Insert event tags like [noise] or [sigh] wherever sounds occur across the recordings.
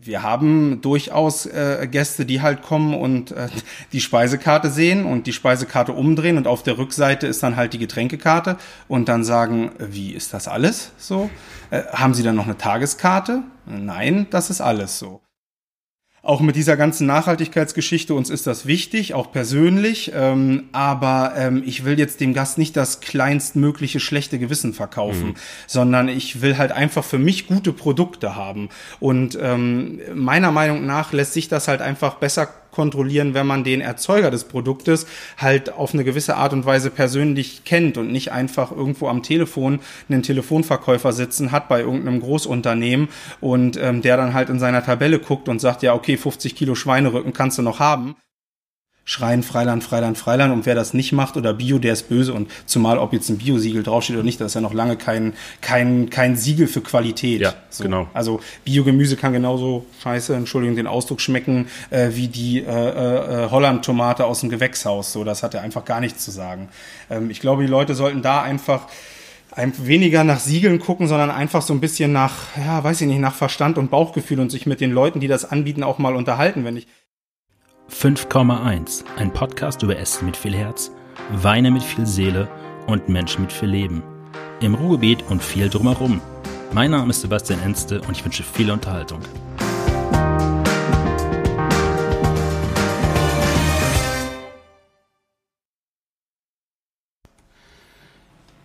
wir haben durchaus äh, Gäste, die halt kommen und äh, [laughs] die Speisekarte sehen und die Speisekarte umdrehen und auf der Rückseite ist dann halt die Getränkekarte und dann sagen, wie ist das alles so? Äh, haben Sie dann noch eine Tageskarte? Nein, das ist alles so auch mit dieser ganzen Nachhaltigkeitsgeschichte, uns ist das wichtig, auch persönlich, ähm, aber ähm, ich will jetzt dem Gast nicht das kleinstmögliche schlechte Gewissen verkaufen, mhm. sondern ich will halt einfach für mich gute Produkte haben. Und ähm, meiner Meinung nach lässt sich das halt einfach besser kontrollieren, wenn man den Erzeuger des Produktes halt auf eine gewisse Art und Weise persönlich kennt und nicht einfach irgendwo am Telefon einen Telefonverkäufer sitzen hat bei irgendeinem Großunternehmen und ähm, der dann halt in seiner Tabelle guckt und sagt, ja, okay, 50 Kilo Schweinerücken kannst du noch haben schreien Freiland, Freiland, Freiland. Und wer das nicht macht oder Bio, der ist böse. Und zumal, ob jetzt ein Bio-Siegel draufsteht oder nicht, das ist ja noch lange kein, kein, kein Siegel für Qualität. Ja, so. genau. Also Biogemüse kann genauso scheiße, Entschuldigung, den Ausdruck schmecken, äh, wie die äh, äh, Holland-Tomate aus dem Gewächshaus. So, das hat ja einfach gar nichts zu sagen. Ähm, ich glaube, die Leute sollten da einfach weniger nach Siegeln gucken, sondern einfach so ein bisschen nach, ja, weiß ich nicht, nach Verstand und Bauchgefühl und sich mit den Leuten, die das anbieten, auch mal unterhalten. Wenn ich 5,1, ein Podcast über Essen mit viel Herz, Weine mit viel Seele und Menschen mit viel Leben. Im Ruhrgebiet und viel drumherum. Mein Name ist Sebastian Enste und ich wünsche viel Unterhaltung.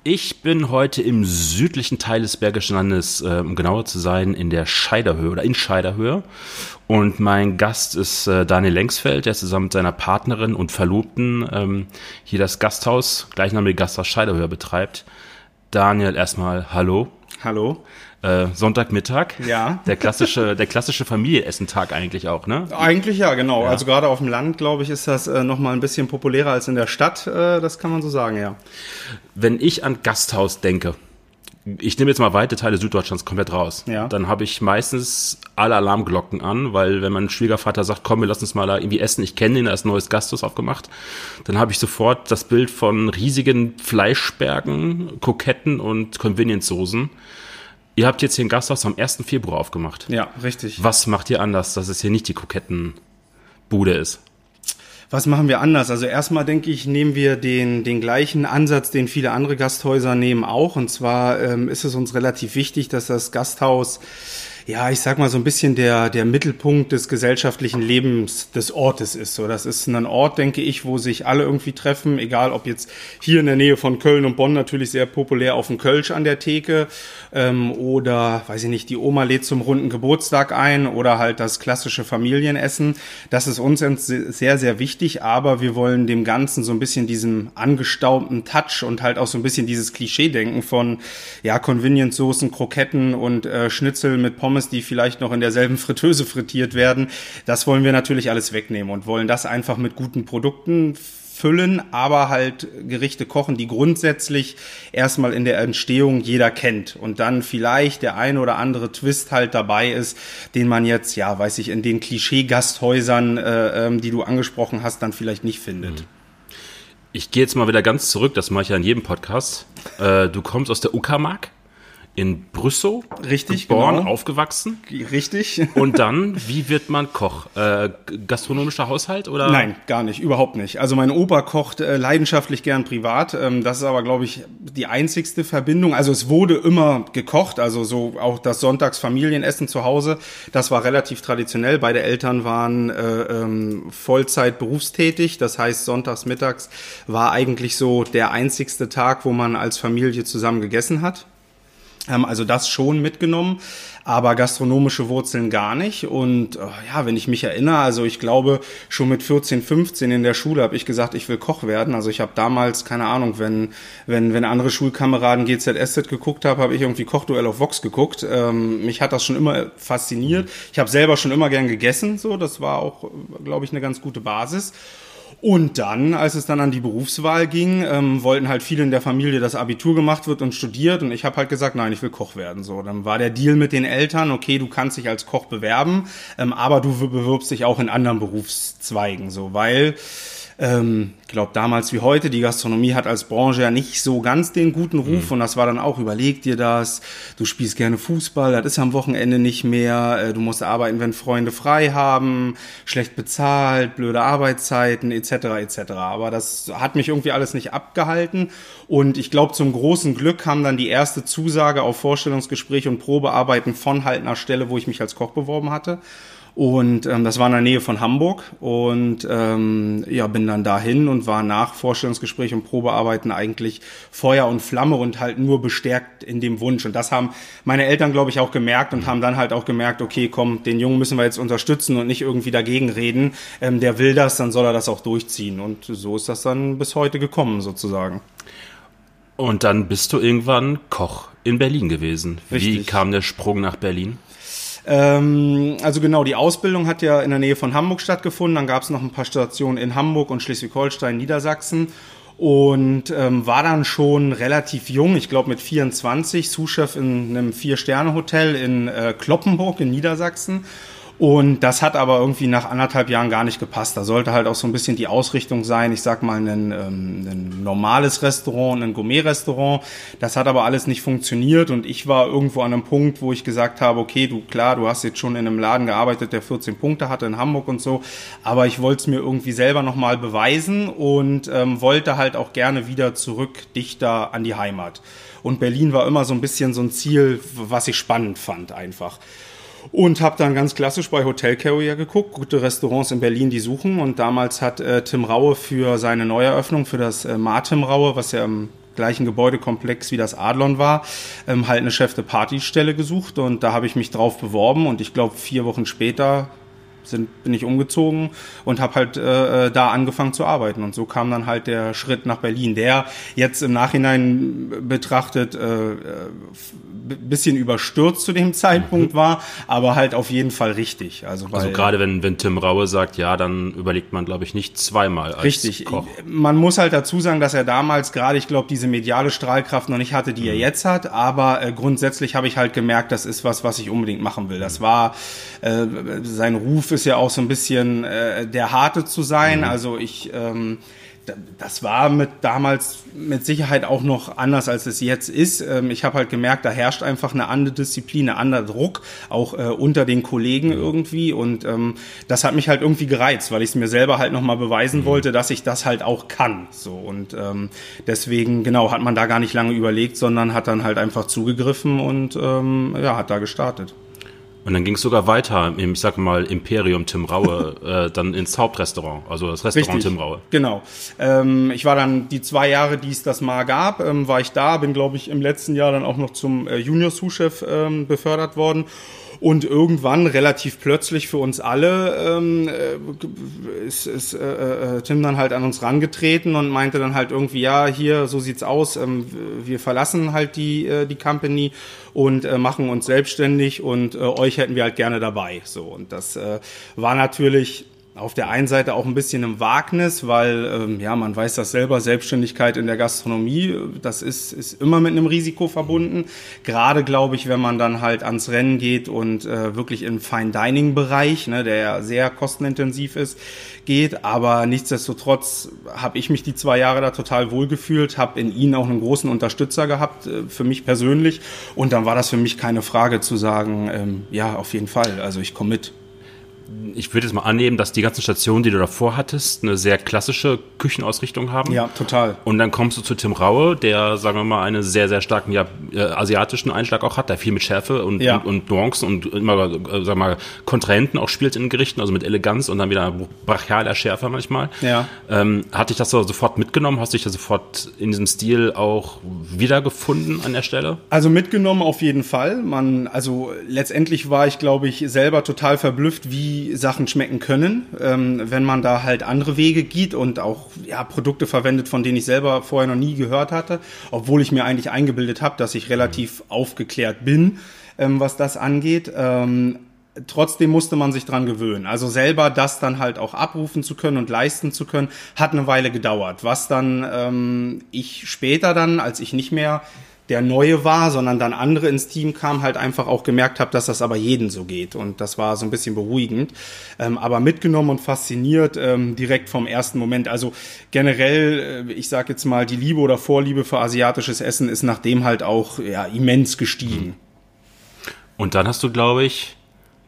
Ich bin heute im südlichen Teil des Bergischen Landes, äh, um genauer zu sein, in der Scheiderhöhe oder in Scheiderhöhe. Und mein Gast ist äh, Daniel Lengsfeld, der zusammen mit seiner Partnerin und Verlobten ähm, hier das Gasthaus, gleichnamige Gasthaus Scheiderhöhe betreibt. Daniel, erstmal Hallo. Hallo äh, Sonntagmittag. Ja. Der klassische, der klassische Familienessentag eigentlich auch, ne? Eigentlich ja, genau. Ja. Also gerade auf dem Land, glaube ich, ist das äh, noch mal ein bisschen populärer als in der Stadt. Äh, das kann man so sagen, ja. Wenn ich an Gasthaus denke, ich nehme jetzt mal weite Teile Süddeutschlands komplett raus. Ja. Dann habe ich meistens alle Alarmglocken an, weil wenn mein Schwiegervater sagt, komm, wir lassen uns mal da irgendwie essen, ich kenne ihn, er ist ein neues Gasthaus aufgemacht, dann habe ich sofort das Bild von riesigen Fleischbergen, Koketten und Convenience-Soßen Ihr habt jetzt hier ein Gasthaus am 1. Februar aufgemacht. Ja, richtig. Was macht ihr anders, dass es hier nicht die Kokettenbude ist? Was machen wir anders? Also erstmal denke ich, nehmen wir den, den gleichen Ansatz, den viele andere Gasthäuser nehmen auch. Und zwar ähm, ist es uns relativ wichtig, dass das Gasthaus ja, ich sag mal so ein bisschen der, der Mittelpunkt des gesellschaftlichen Lebens des Ortes ist. So, das ist ein Ort, denke ich, wo sich alle irgendwie treffen, egal ob jetzt hier in der Nähe von Köln und Bonn natürlich sehr populär auf dem Kölsch an der Theke ähm, oder, weiß ich nicht, die Oma lädt zum runden Geburtstag ein oder halt das klassische Familienessen. Das ist uns sehr, sehr wichtig, aber wir wollen dem Ganzen so ein bisschen diesem angestaubten Touch und halt auch so ein bisschen dieses Klischee-Denken von, ja, Convenience-Soßen, Kroketten und äh, Schnitzel mit Pommes Pommes, die vielleicht noch in derselben Fritteuse frittiert werden. Das wollen wir natürlich alles wegnehmen und wollen das einfach mit guten Produkten füllen, aber halt Gerichte kochen, die grundsätzlich erstmal in der Entstehung jeder kennt und dann vielleicht der ein oder andere Twist halt dabei ist, den man jetzt, ja, weiß ich, in den Klischee-Gasthäusern, äh, ähm, die du angesprochen hast, dann vielleicht nicht findet. Mhm. Ich gehe jetzt mal wieder ganz zurück, das mache ich ja in jedem Podcast. Äh, du kommst aus der Uckermark in Brüssow richtig geboren, genau. aufgewachsen. Richtig. [laughs] Und dann, wie wird man Koch? Äh, gastronomischer Haushalt oder? Nein, gar nicht, überhaupt nicht. Also mein Opa kocht äh, leidenschaftlich gern privat. Ähm, das ist aber, glaube ich, die einzigste Verbindung. Also es wurde immer gekocht, also so auch das Sonntagsfamilienessen zu Hause. Das war relativ traditionell. Beide Eltern waren äh, ähm, Vollzeit berufstätig. Das heißt, sonntags mittags war eigentlich so der einzigste Tag, wo man als Familie zusammen gegessen hat also das schon mitgenommen, aber gastronomische Wurzeln gar nicht. Und oh, ja, wenn ich mich erinnere, also ich glaube schon mit 14, 15 in der Schule habe ich gesagt, ich will Koch werden. Also ich habe damals keine Ahnung, wenn wenn wenn andere Schulkameraden GZSZ geguckt haben, habe ich irgendwie Kochduell auf Vox geguckt. Ähm, mich hat das schon immer fasziniert. Ich habe selber schon immer gern gegessen, so das war auch, glaube ich, eine ganz gute Basis. Und dann, als es dann an die Berufswahl ging, ähm, wollten halt viele in der Familie, dass Abitur gemacht wird und studiert. Und ich habe halt gesagt, nein, ich will Koch werden. So, dann war der Deal mit den Eltern, okay, du kannst dich als Koch bewerben, ähm, aber du bewirbst dich auch in anderen Berufszweigen, so, weil ähm, glaube damals wie heute, die Gastronomie hat als Branche ja nicht so ganz den guten Ruf mhm. und das war dann auch, überleg dir das, du spielst gerne Fußball, das ist am Wochenende nicht mehr, äh, du musst arbeiten, wenn Freunde frei haben, schlecht bezahlt, blöde Arbeitszeiten etc. etc. Aber das hat mich irgendwie alles nicht abgehalten und ich glaube zum großen Glück kam dann die erste Zusage auf Vorstellungsgespräch und Probearbeiten von halt einer Stelle, wo ich mich als Koch beworben hatte. Und ähm, das war in der Nähe von Hamburg. Und ähm, ja, bin dann dahin und war nach Vorstellungsgespräch und Probearbeiten eigentlich Feuer und Flamme und halt nur bestärkt in dem Wunsch. Und das haben meine Eltern, glaube ich, auch gemerkt und haben dann halt auch gemerkt, okay, komm, den Jungen müssen wir jetzt unterstützen und nicht irgendwie dagegen reden. Ähm, der will das, dann soll er das auch durchziehen. Und so ist das dann bis heute gekommen, sozusagen. Und dann bist du irgendwann Koch in Berlin gewesen. Richtig. Wie kam der Sprung nach Berlin? Ähm, also genau, die Ausbildung hat ja in der Nähe von Hamburg stattgefunden. Dann gab es noch ein paar Stationen in Hamburg und Schleswig-Holstein, Niedersachsen. Und ähm, war dann schon relativ jung, ich glaube mit 24, Sous-Chef in einem Vier-Sterne-Hotel in äh, Kloppenburg in Niedersachsen und das hat aber irgendwie nach anderthalb Jahren gar nicht gepasst. Da sollte halt auch so ein bisschen die Ausrichtung sein, ich sag mal, ein, ähm, ein normales Restaurant, ein Gourmet-Restaurant. Das hat aber alles nicht funktioniert und ich war irgendwo an einem Punkt, wo ich gesagt habe, okay, du klar, du hast jetzt schon in einem Laden gearbeitet, der 14 Punkte hatte in Hamburg und so, aber ich wollte es mir irgendwie selber nochmal beweisen und ähm, wollte halt auch gerne wieder zurück dichter an die Heimat. Und Berlin war immer so ein bisschen so ein Ziel, was ich spannend fand einfach. Und habe dann ganz klassisch bei Hotel Carrier geguckt, gute Restaurants in Berlin, die suchen. Und damals hat äh, Tim Raue für seine Neueröffnung, für das äh, Martim Raue, was ja im gleichen Gebäudekomplex wie das Adlon war, ähm, halt eine Chef de Partystelle gesucht. Und da habe ich mich drauf beworben. Und ich glaube, vier Wochen später sind, bin ich umgezogen und habe halt äh, äh, da angefangen zu arbeiten. Und so kam dann halt der Schritt nach Berlin, der jetzt im Nachhinein betrachtet äh, äh bisschen überstürzt zu dem Zeitpunkt mhm. war, aber halt auf jeden Fall richtig. Also, also gerade wenn, wenn Tim Raue sagt, ja, dann überlegt man, glaube ich, nicht zweimal als richtig. Koch. Man muss halt dazu sagen, dass er damals gerade, ich glaube, diese mediale Strahlkraft noch nicht hatte, die mhm. er jetzt hat, aber äh, grundsätzlich habe ich halt gemerkt, das ist was, was ich unbedingt machen will. Das war äh, sein Ruf ist ja auch so ein bisschen äh, der harte zu sein. Mhm. Also ich ähm, das war mit damals mit Sicherheit auch noch anders, als es jetzt ist. Ähm, ich habe halt gemerkt, da herrscht einfach eine andere Disziplin, ein anderer Druck, auch äh, unter den Kollegen mhm. irgendwie. Und ähm, das hat mich halt irgendwie gereizt, weil ich es mir selber halt nochmal beweisen mhm. wollte, dass ich das halt auch kann. So und ähm, deswegen, genau, hat man da gar nicht lange überlegt, sondern hat dann halt einfach zugegriffen und ähm, ja, hat da gestartet. Und dann ging es sogar weiter im, ich sag mal, Imperium Tim Raue, [laughs] äh, dann ins Hauptrestaurant, also das Restaurant Richtig, Tim Raue. Genau. Ähm, ich war dann die zwei Jahre, die es das mal gab, ähm, war ich da, bin, glaube ich, im letzten Jahr dann auch noch zum äh, Junior-Sous-Chef ähm, befördert worden. Und irgendwann, relativ plötzlich für uns alle, ähm, äh, ist, ist äh, äh, Tim dann halt an uns rangetreten und meinte dann halt irgendwie, ja, hier, so sieht's aus, ähm, wir verlassen halt die, äh, die Company und äh, machen uns selbstständig und äh, euch hätten wir halt gerne dabei. So, und das äh, war natürlich auf der einen Seite auch ein bisschen ein Wagnis, weil ähm, ja man weiß das selber, Selbstständigkeit in der Gastronomie, das ist, ist immer mit einem Risiko verbunden. Gerade glaube ich, wenn man dann halt ans Rennen geht und äh, wirklich im Fine Dining Bereich, ne, der ja sehr kostenintensiv ist, geht. Aber nichtsdestotrotz habe ich mich die zwei Jahre da total wohlgefühlt, habe in ihnen auch einen großen Unterstützer gehabt äh, für mich persönlich und dann war das für mich keine Frage zu sagen, ähm, ja auf jeden Fall, also ich komme mit ich würde jetzt mal annehmen, dass die ganzen Stationen, die du davor hattest, eine sehr klassische Küchenausrichtung haben. Ja, total. Und dann kommst du zu Tim Raue, der, sagen wir mal, einen sehr, sehr starken ja, äh, asiatischen Einschlag auch hat, der viel mit Schärfe und, ja. und, und Nuancen und immer, äh, sagen wir mal, Kontrahenten auch spielt in den Gerichten, also mit Eleganz und dann wieder brachialer Schärfe manchmal. Ja. Ähm, hat dich das so sofort mitgenommen? Hast du dich da sofort in diesem Stil auch wiedergefunden an der Stelle? Also mitgenommen auf jeden Fall. Man, also letztendlich war ich, glaube ich, selber total verblüfft, wie Sachen schmecken können, ähm, wenn man da halt andere Wege geht und auch ja, Produkte verwendet, von denen ich selber vorher noch nie gehört hatte, obwohl ich mir eigentlich eingebildet habe, dass ich relativ aufgeklärt bin, ähm, was das angeht. Ähm, trotzdem musste man sich dran gewöhnen. Also selber das dann halt auch abrufen zu können und leisten zu können, hat eine Weile gedauert. Was dann ähm, ich später dann, als ich nicht mehr der Neue war, sondern dann andere ins Team kamen, halt einfach auch gemerkt habe, dass das aber jeden so geht. Und das war so ein bisschen beruhigend. Ähm, aber mitgenommen und fasziniert ähm, direkt vom ersten Moment. Also generell, äh, ich sage jetzt mal, die Liebe oder Vorliebe für asiatisches Essen ist nachdem halt auch ja, immens gestiegen. Und dann hast du, glaube ich,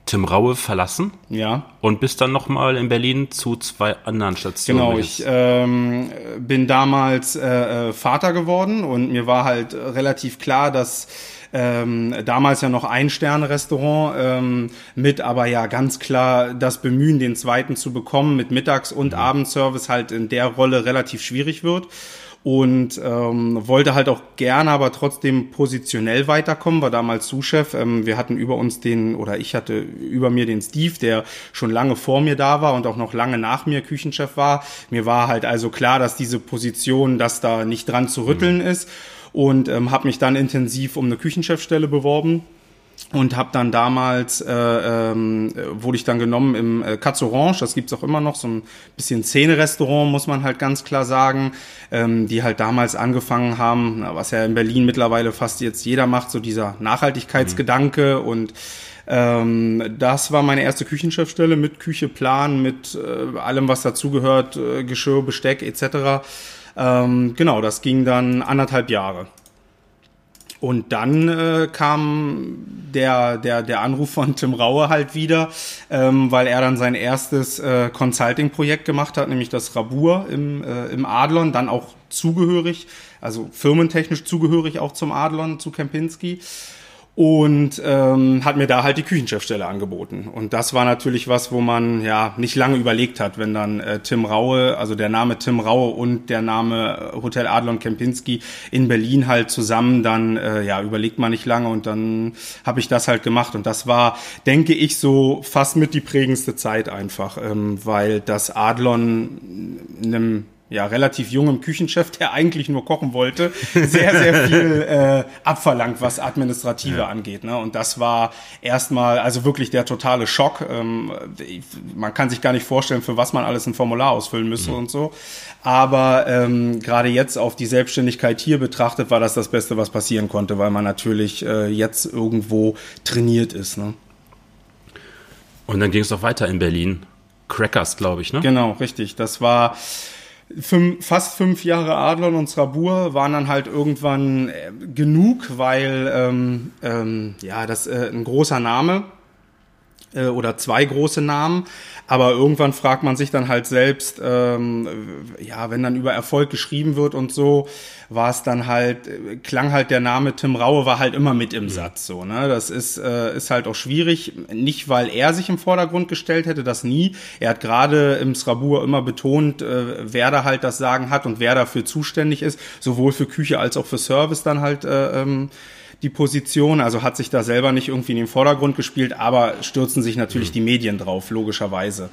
Tim Raue verlassen. Ja. Und bist dann nochmal in Berlin zu zwei anderen Stationen. Genau, ich ähm, bin damals äh, äh, Vater geworden und mir war halt relativ klar, dass ähm, damals ja noch ein Sterne-Restaurant ähm, mit, aber ja ganz klar das Bemühen, den zweiten zu bekommen mit Mittags- und mhm. Abendservice halt in der Rolle relativ schwierig wird und ähm, wollte halt auch gerne, aber trotzdem positionell weiterkommen, war damals Sous-Chef. Ähm, wir hatten über uns den, oder ich hatte über mir den Steve, der schon lange vor mir da war und auch noch lange nach mir Küchenchef war. Mir war halt also klar, dass diese Position, dass da nicht dran zu rütteln mhm. ist und ähm, habe mich dann intensiv um eine Küchenchefstelle beworben und habe dann damals äh, ähm, wurde ich dann genommen im äh, Katz Orange, das gibt's auch immer noch, so ein bisschen Szene-Restaurant, muss man halt ganz klar sagen, ähm, die halt damals angefangen haben, was ja in Berlin mittlerweile fast jetzt jeder macht, so dieser Nachhaltigkeitsgedanke mhm. und ähm, das war meine erste Küchenchefstelle mit Kücheplan, mit äh, allem, was dazugehört, äh, Geschirr, Besteck etc. Ähm, genau, das ging dann anderthalb Jahre. Und dann äh, kam der, der, der Anruf von Tim Raue halt wieder, ähm, weil er dann sein erstes äh, Consulting-Projekt gemacht hat, nämlich das Rabur im, äh, im Adlon, dann auch zugehörig, also firmentechnisch zugehörig auch zum Adlon, zu Kempinski und ähm, hat mir da halt die Küchenchefstelle angeboten. Und das war natürlich was, wo man ja nicht lange überlegt hat, wenn dann äh, Tim Raue, also der Name Tim Raue und der Name äh, Hotel Adlon Kempinski in Berlin halt zusammen, dann äh, ja überlegt man nicht lange und dann habe ich das halt gemacht. Und das war, denke ich, so fast mit die prägendste Zeit einfach, ähm, weil das Adlon einem ja, relativ jungem Küchenchef, der eigentlich nur kochen wollte, sehr, sehr viel [laughs] äh, abverlangt, was Administrative ja. angeht. Ne? Und das war erstmal, also wirklich der totale Schock. Ähm, man kann sich gar nicht vorstellen, für was man alles ein Formular ausfüllen müsste mhm. und so. Aber ähm, gerade jetzt auf die Selbstständigkeit hier betrachtet, war das das Beste, was passieren konnte, weil man natürlich äh, jetzt irgendwo trainiert ist. Ne? Und dann ging es auch weiter in Berlin. Crackers, glaube ich, ne? Genau, richtig. Das war fünf, fast fünf Jahre Adlon und Strabur waren dann halt irgendwann äh, genug, weil ähm, ähm, ja das äh, ein großer Name äh, oder zwei große Namen. Aber irgendwann fragt man sich dann halt selbst, ähm, ja, wenn dann über Erfolg geschrieben wird und so, war es dann halt, klang halt der Name Tim Raue war halt immer mit im Satz so. Ne? Das ist, äh, ist halt auch schwierig, nicht weil er sich im Vordergrund gestellt hätte, das nie. Er hat gerade im Srabur immer betont, äh, wer da halt das Sagen hat und wer dafür zuständig ist, sowohl für Küche als auch für Service dann halt äh, ähm, die Position, also hat sich da selber nicht irgendwie in den Vordergrund gespielt, aber stürzen sich natürlich mhm. die Medien drauf, logischerweise.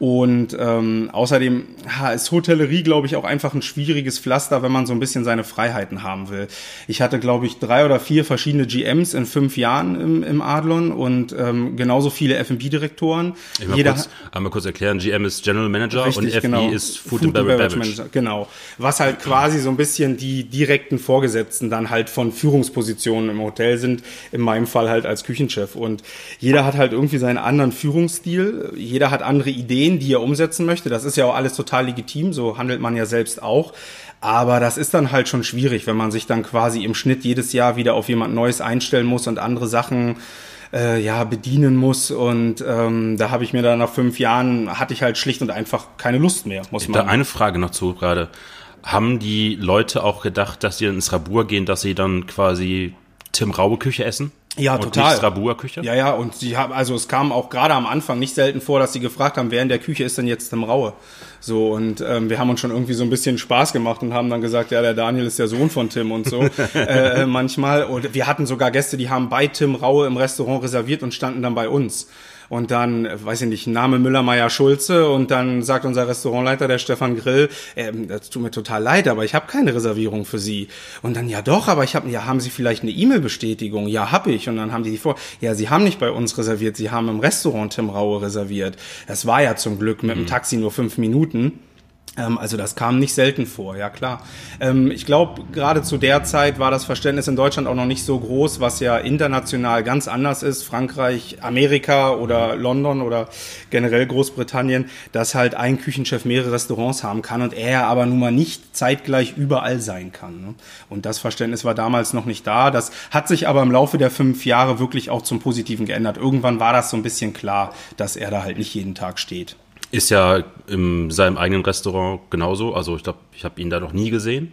Und ähm, außerdem ha, ist Hotellerie, glaube ich, auch einfach ein schwieriges Pflaster, wenn man so ein bisschen seine Freiheiten haben will. Ich hatte, glaube ich, drei oder vier verschiedene GMs in fünf Jahren im, im Adlon und ähm, genauso viele F&B-Direktoren. Jeder kurz, einmal kurz erklären, GM ist General Manager richtig, und FB genau. ist Food, Food and Beverage, Beverage Manager. Genau. Was halt quasi so ein bisschen die direkten Vorgesetzten dann halt von Führungspositionen im Hotel sind, in meinem Fall halt als Küchenchef. Und jeder hat halt irgendwie seinen anderen Führungsstil, jeder hat andere Ideen Ideen, die er umsetzen möchte. Das ist ja auch alles total legitim, so handelt man ja selbst auch. Aber das ist dann halt schon schwierig, wenn man sich dann quasi im Schnitt jedes Jahr wieder auf jemand Neues einstellen muss und andere Sachen äh, ja bedienen muss. Und ähm, da habe ich mir dann nach fünf Jahren hatte ich halt schlicht und einfach keine Lust mehr. Muss man. Da eine Frage noch zu gerade. Haben die Leute auch gedacht, dass sie ins Rabur gehen, dass sie dann quasi Tim Raue Küche essen? Ja, und total. Nicht Küche? Ja, ja, und sie haben, also es kam auch gerade am Anfang nicht selten vor, dass sie gefragt haben, wer in der Küche ist denn jetzt im Raue? So, und ähm, wir haben uns schon irgendwie so ein bisschen Spaß gemacht und haben dann gesagt, ja, der Daniel ist der Sohn von Tim und so. [laughs] Äh, äh, manchmal. Und wir hatten sogar Gäste, die haben bei Tim Raue im Restaurant reserviert und standen dann bei uns und dann, weiß ich nicht, Name Müller-Meyer Schulze und dann sagt unser Restaurantleiter, der Stefan Grill, äh, das tut mir total leid, aber ich habe keine Reservierung für Sie. Und dann, ja doch, aber ich habe, ja, haben Sie vielleicht eine E-Mail-Bestätigung? Ja, hab ich. Und dann haben die die vor, ja, Sie haben nicht bei uns reserviert, Sie haben im Restaurant Tim Raue reserviert. Das war ja zum Glück mit dem mhm. Taxi nur fünf Minuten. Ähm, also das kam nicht selten vor, ja klar. Ähm, ich glaube, gerade zu der Zeit war das Verständnis in Deutschland auch noch nicht so groß, was ja international ganz anders ist. Frankreich, Amerika oder London oder generell Großbritannien, dass halt ein Küchenchef mehrere Restaurants haben kann und er aber nun mal nicht zeitgleich überall sein kann. Ne? Und das Verständnis war damals noch nicht da. Das hat sich aber im Laufe der fünf Jahre wirklich auch zum Positiven geändert. Irgendwann war das so ein bisschen klar, dass er da halt nicht jeden Tag steht. Ist ja in seinem eigenen Restaurant genauso. Also ich glaube, ich habe ihn da noch nie gesehen.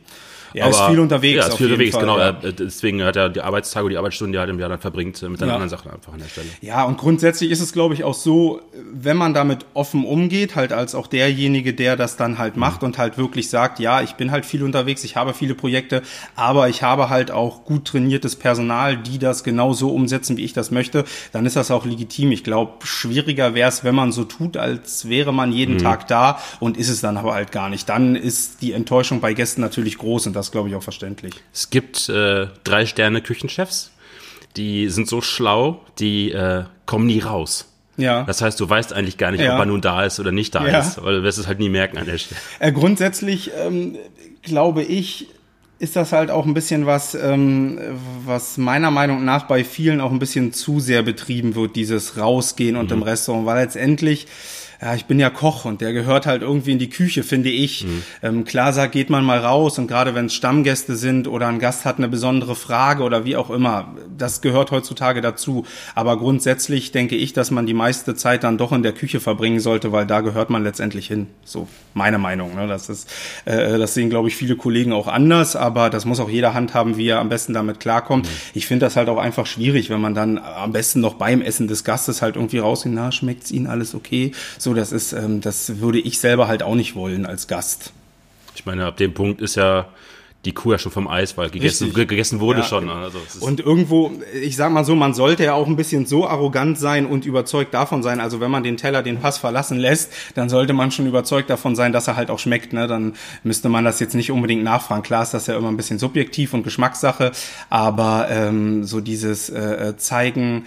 Er ist viel unterwegs. Ja, ist viel unterwegs, Fall, genau. Ja. Deswegen hat er die Arbeitstage und die Arbeitsstunden, die er halt im Jahr dann verbringt, mit seinen ja. anderen Sachen einfach an der Stelle. Ja, und grundsätzlich ist es, glaube ich, auch so, wenn man damit offen umgeht, halt als auch derjenige, der das dann halt macht mhm. und halt wirklich sagt, ja, ich bin halt viel unterwegs, ich habe viele Projekte, aber ich habe halt auch gut trainiertes Personal, die das genau so umsetzen, wie ich das möchte, dann ist das auch legitim. Ich glaube, schwieriger wäre es, wenn man so tut, als wäre man jeden mhm. Tag da und ist es dann aber halt gar nicht. Dann ist die Enttäuschung bei Gästen natürlich groß und das das, glaube ich, auch verständlich. Es gibt äh, drei Sterne Küchenchefs, die sind so schlau, die äh, kommen nie raus. Ja. Das heißt, du weißt eigentlich gar nicht, ja. ob er nun da ist oder nicht da ja. ist, weil du wirst es halt nie merken an der Stelle. Äh, grundsätzlich ähm, glaube ich, ist das halt auch ein bisschen was, ähm, was meiner Meinung nach bei vielen auch ein bisschen zu sehr betrieben wird, dieses Rausgehen und mhm. im Restaurant, weil letztendlich ja, ich bin ja Koch und der gehört halt irgendwie in die Küche, finde ich. Mhm. Ähm, klar sagt, geht man mal raus und gerade wenn es Stammgäste sind oder ein Gast hat eine besondere Frage oder wie auch immer, das gehört heutzutage dazu. Aber grundsätzlich denke ich, dass man die meiste Zeit dann doch in der Küche verbringen sollte, weil da gehört man letztendlich hin. So meine Meinung. Ne? Das ist, äh, das sehen glaube ich viele Kollegen auch anders, aber das muss auch jeder handhaben, wie er am besten damit klarkommt. Mhm. Ich finde das halt auch einfach schwierig, wenn man dann am besten noch beim Essen des Gastes halt irgendwie rausgeht, na schmeckt's Ihnen alles okay? So das ist, ähm, das würde ich selber halt auch nicht wollen als Gast. Ich meine, ab dem Punkt ist ja die Kuh ja schon vom Eis, weil gegessen, gegessen wurde ja. schon. Also und irgendwo, ich sag mal so, man sollte ja auch ein bisschen so arrogant sein und überzeugt davon sein. Also wenn man den Teller, den Pass verlassen lässt, dann sollte man schon überzeugt davon sein, dass er halt auch schmeckt. Ne? Dann müsste man das jetzt nicht unbedingt nachfragen. Klar ist das ja immer ein bisschen subjektiv und Geschmackssache, aber ähm, so dieses äh, äh zeigen,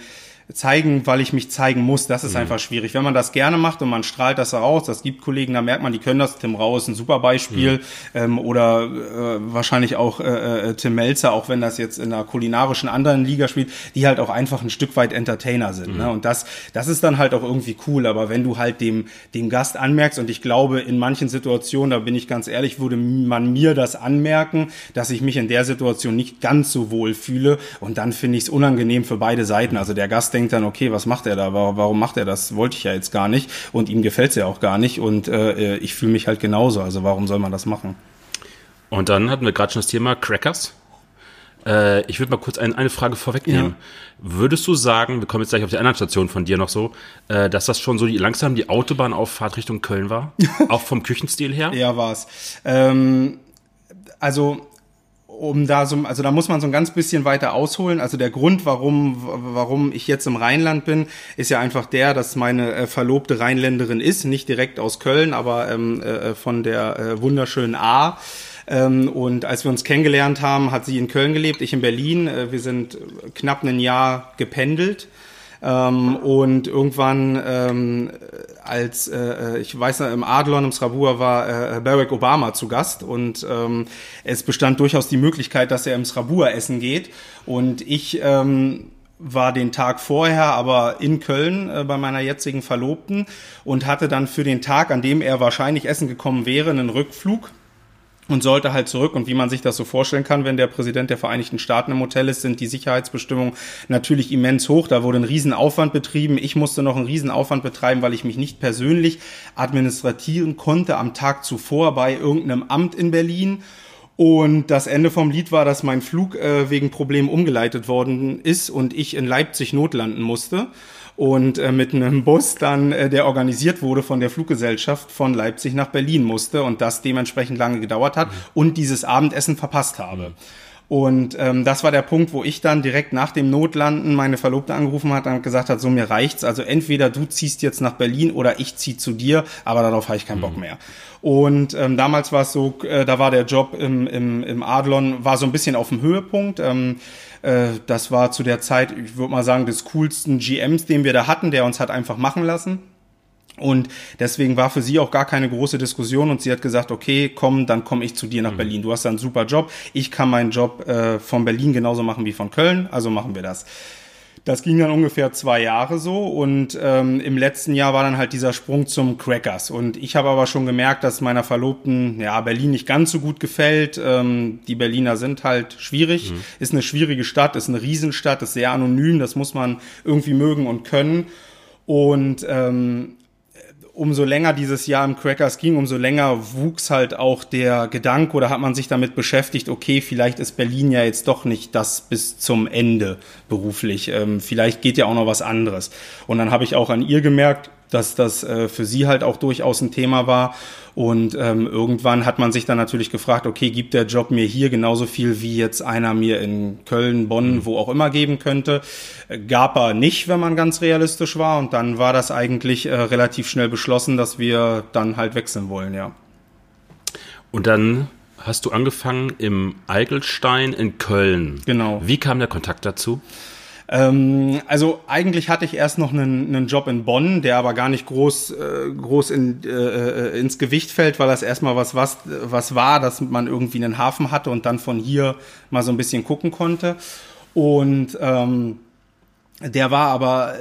zeigen, weil ich mich zeigen muss, das ist mhm. einfach schwierig. Wenn man das gerne macht und man strahlt das heraus, das gibt Kollegen, da merkt man, die können das. Tim Rau ist ein super Beispiel mhm. ähm, oder äh, wahrscheinlich auch äh, äh, Tim Melzer, auch wenn das jetzt in einer kulinarischen anderen Liga spielt, die halt auch einfach ein Stück weit Entertainer sind. Mhm. Ne? Und das, das ist dann halt auch irgendwie cool. Aber wenn du halt dem dem Gast anmerkst und ich glaube, in manchen Situationen, da bin ich ganz ehrlich, würde man mir das anmerken, dass ich mich in der Situation nicht ganz so wohl fühle und dann finde ich es unangenehm für beide Seiten. Also der Gast denkt dann, okay, was macht er da? Warum macht er das? Wollte ich ja jetzt gar nicht. Und ihm gefällt es ja auch gar nicht. Und äh, ich fühle mich halt genauso. Also warum soll man das machen? Und dann hatten wir gerade schon das Thema Crackers. Äh, ich würde mal kurz ein, eine Frage vorwegnehmen. Ja. Würdest du sagen, wir kommen jetzt gleich auf die anderen Station von dir noch so, äh, dass das schon so die, langsam die Autobahnauffahrt Richtung Köln war? [laughs] auch vom Küchenstil her? Ja, war's. Ähm, also um da so, also da muss man so ein ganz bisschen weiter ausholen. Also der Grund, warum, warum ich jetzt im Rheinland bin, ist ja einfach der, dass meine äh, Verlobte Rheinländerin ist, nicht direkt aus Köln, aber ähm, äh, von der äh, wunderschönen A. Ähm, und als wir uns kennengelernt haben, hat sie in Köln gelebt, ich in Berlin. Äh, wir sind knapp ein Jahr gependelt. Ähm, und irgendwann, ähm, als äh, ich weiß noch, im Adlon, im Srabur war äh, Barack Obama zu Gast und ähm, es bestand durchaus die Möglichkeit, dass er im Srabur essen geht. Und ich ähm, war den Tag vorher aber in Köln äh, bei meiner jetzigen Verlobten und hatte dann für den Tag, an dem er wahrscheinlich essen gekommen wäre, einen Rückflug und sollte halt zurück. Und wie man sich das so vorstellen kann, wenn der Präsident der Vereinigten Staaten im Hotel ist, sind die Sicherheitsbestimmungen natürlich immens hoch. Da wurde ein Riesenaufwand betrieben. Ich musste noch einen Riesenaufwand betreiben, weil ich mich nicht persönlich administratieren konnte am Tag zuvor bei irgendeinem Amt in Berlin. Und das Ende vom Lied war, dass mein Flug äh, wegen Problemen umgeleitet worden ist und ich in Leipzig notlanden musste und äh, mit einem Bus dann, äh, der organisiert wurde von der Fluggesellschaft von Leipzig nach Berlin musste und das dementsprechend lange gedauert hat mhm. und dieses Abendessen verpasst habe. Und ähm, das war der Punkt, wo ich dann direkt nach dem Notlanden meine Verlobte angerufen hat und gesagt hat, so mir reicht's. Also entweder du ziehst jetzt nach Berlin oder ich zieh zu dir, aber darauf habe ich keinen mhm. Bock mehr. Und ähm, damals war es so, äh, da war der Job im, im, im Adlon, war so ein bisschen auf dem Höhepunkt. Ähm, äh, das war zu der Zeit, ich würde mal sagen, des coolsten GMs, den wir da hatten, der uns hat einfach machen lassen. Und deswegen war für sie auch gar keine große Diskussion und sie hat gesagt, okay, komm, dann komme ich zu dir nach mhm. Berlin. Du hast da einen super Job. Ich kann meinen Job äh, von Berlin genauso machen wie von Köln, also machen wir das. Das ging dann ungefähr zwei Jahre so und ähm, im letzten Jahr war dann halt dieser Sprung zum Crackers. Und ich habe aber schon gemerkt, dass meiner Verlobten ja Berlin nicht ganz so gut gefällt. Ähm, die Berliner sind halt schwierig, mhm. ist eine schwierige Stadt, ist eine Riesenstadt, ist sehr anonym, das muss man irgendwie mögen und können. Und ähm, umso länger dieses Jahr im Crackers ging, umso länger wuchs halt auch der Gedanke oder hat man sich damit beschäftigt, okay, vielleicht ist Berlin ja jetzt doch nicht das bis zum Ende beruflich. Ähm, vielleicht geht ja auch noch was anderes. Und dann habe ich auch an ihr gemerkt, dass das äh, für sie halt auch durchaus ein Thema war. Und ähm, irgendwann hat man sich dann natürlich gefragt, okay, gibt der Job mir hier genauso viel wie jetzt einer mir in Köln, Bonn, mhm. wo auch immer geben könnte? Äh, gab er nicht, wenn man ganz realistisch war. Und dann war das eigentlich äh, relativ schnell beschlossen, dass wir dann halt wechseln wollen, ja. Und dann hast du angefangen im Eigelstein in Köln. Genau. Wie kam der Kontakt dazu? Ähm, also eigentlich hatte ich erst noch einen, einen Job in Bonn, der aber gar nicht groß, äh, groß in, äh, äh, ins Gewicht fällt, weil das erstmal was, was, was war, dass man irgendwie einen Hafen hatte und dann von hier mal so ein bisschen gucken konnte. Und ähm, der war aber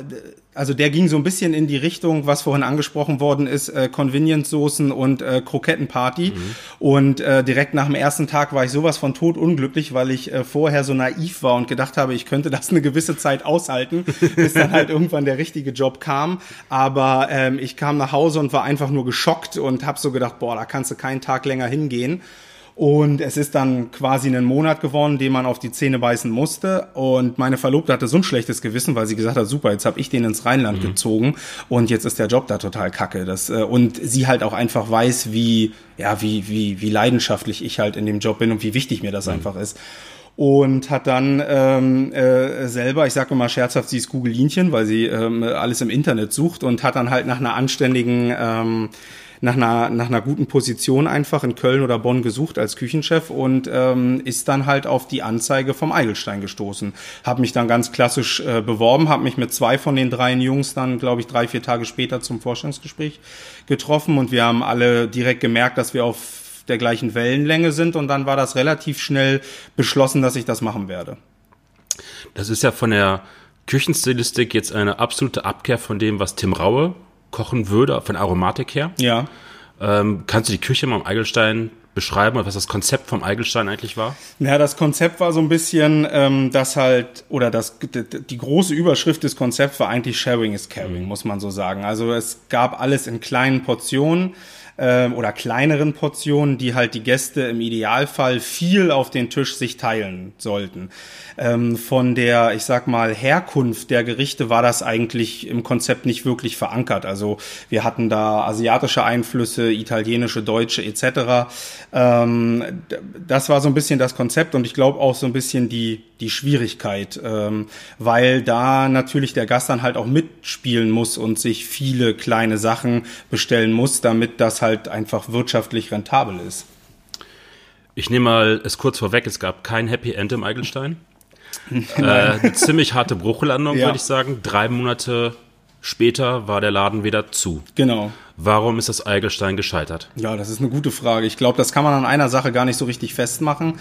also der ging so ein bisschen in die Richtung, was vorhin angesprochen worden ist, äh, Convenience-Soßen und äh, Krokettenparty. Mhm. Und äh, direkt nach dem ersten Tag war ich sowas von tot unglücklich, weil ich äh, vorher so naiv war und gedacht habe, ich könnte das eine gewisse Zeit aushalten, [laughs] bis dann halt irgendwann der richtige Job kam. Aber ähm, ich kam nach Hause und war einfach nur geschockt und habe so gedacht, boah, da kannst du keinen Tag länger hingehen. Und es ist dann quasi einen Monat geworden, den man auf die Zähne beißen musste. Und meine Verlobte hatte so ein schlechtes Gewissen, weil sie gesagt hat, super, jetzt habe ich den ins Rheinland mhm. gezogen und jetzt ist der Job da total kacke. Das, äh, und sie halt auch einfach weiß, wie, ja, wie, wie, wie leidenschaftlich ich halt in dem Job bin und wie wichtig mir das mhm. einfach ist und hat dann ähm, äh, selber, ich sage immer scherzhaft, sie ist Googlinchen, weil sie ähm, alles im Internet sucht und hat dann halt nach einer anständigen ähm, nach einer, nach einer guten Position einfach in Köln oder Bonn gesucht als Küchenchef und ähm, ist dann halt auf die Anzeige vom Eigelstein gestoßen. Habe mich dann ganz klassisch äh, beworben, habe mich mit zwei von den dreien Jungs dann, glaube ich, drei, vier Tage später zum Vorstellungsgespräch getroffen und wir haben alle direkt gemerkt, dass wir auf der gleichen Wellenlänge sind und dann war das relativ schnell beschlossen, dass ich das machen werde. Das ist ja von der Küchenstilistik jetzt eine absolute Abkehr von dem, was Tim Raue kochen würde, von Aromatik her. Ja. Ähm, kannst du die Küche mal am Eigelstein beschreiben oder was das Konzept vom Eigelstein eigentlich war? Ja, das Konzept war so ein bisschen, ähm, das halt, oder das, die große Überschrift des Konzepts war eigentlich Sharing is Caring, mhm. muss man so sagen. Also es gab alles in kleinen Portionen ähm, oder kleineren Portionen, die halt die Gäste im Idealfall viel auf den Tisch sich teilen sollten. Ähm, von der, ich sag mal, Herkunft der Gerichte war das eigentlich im Konzept nicht wirklich verankert. Also wir hatten da asiatische Einflüsse, italienische, deutsche etc. Ähm, das war so ein bisschen das Konzept und ich glaube auch so ein bisschen die, die Schwierigkeit, ähm, weil da natürlich der Gast dann halt auch mitspielen muss und sich viele kleine Sachen bestellen muss, damit das halt einfach wirtschaftlich rentabel ist. Ich nehme mal es kurz vorweg, es gab kein Happy End im Eigelstein. [laughs] äh, eine ziemlich harte Bruchlandung, ja. würde ich sagen. Drei Monate später war der Laden wieder zu. Genau. Warum ist das Eigelstein gescheitert? Ja, das ist eine gute Frage. Ich glaube, das kann man an einer Sache gar nicht so richtig festmachen.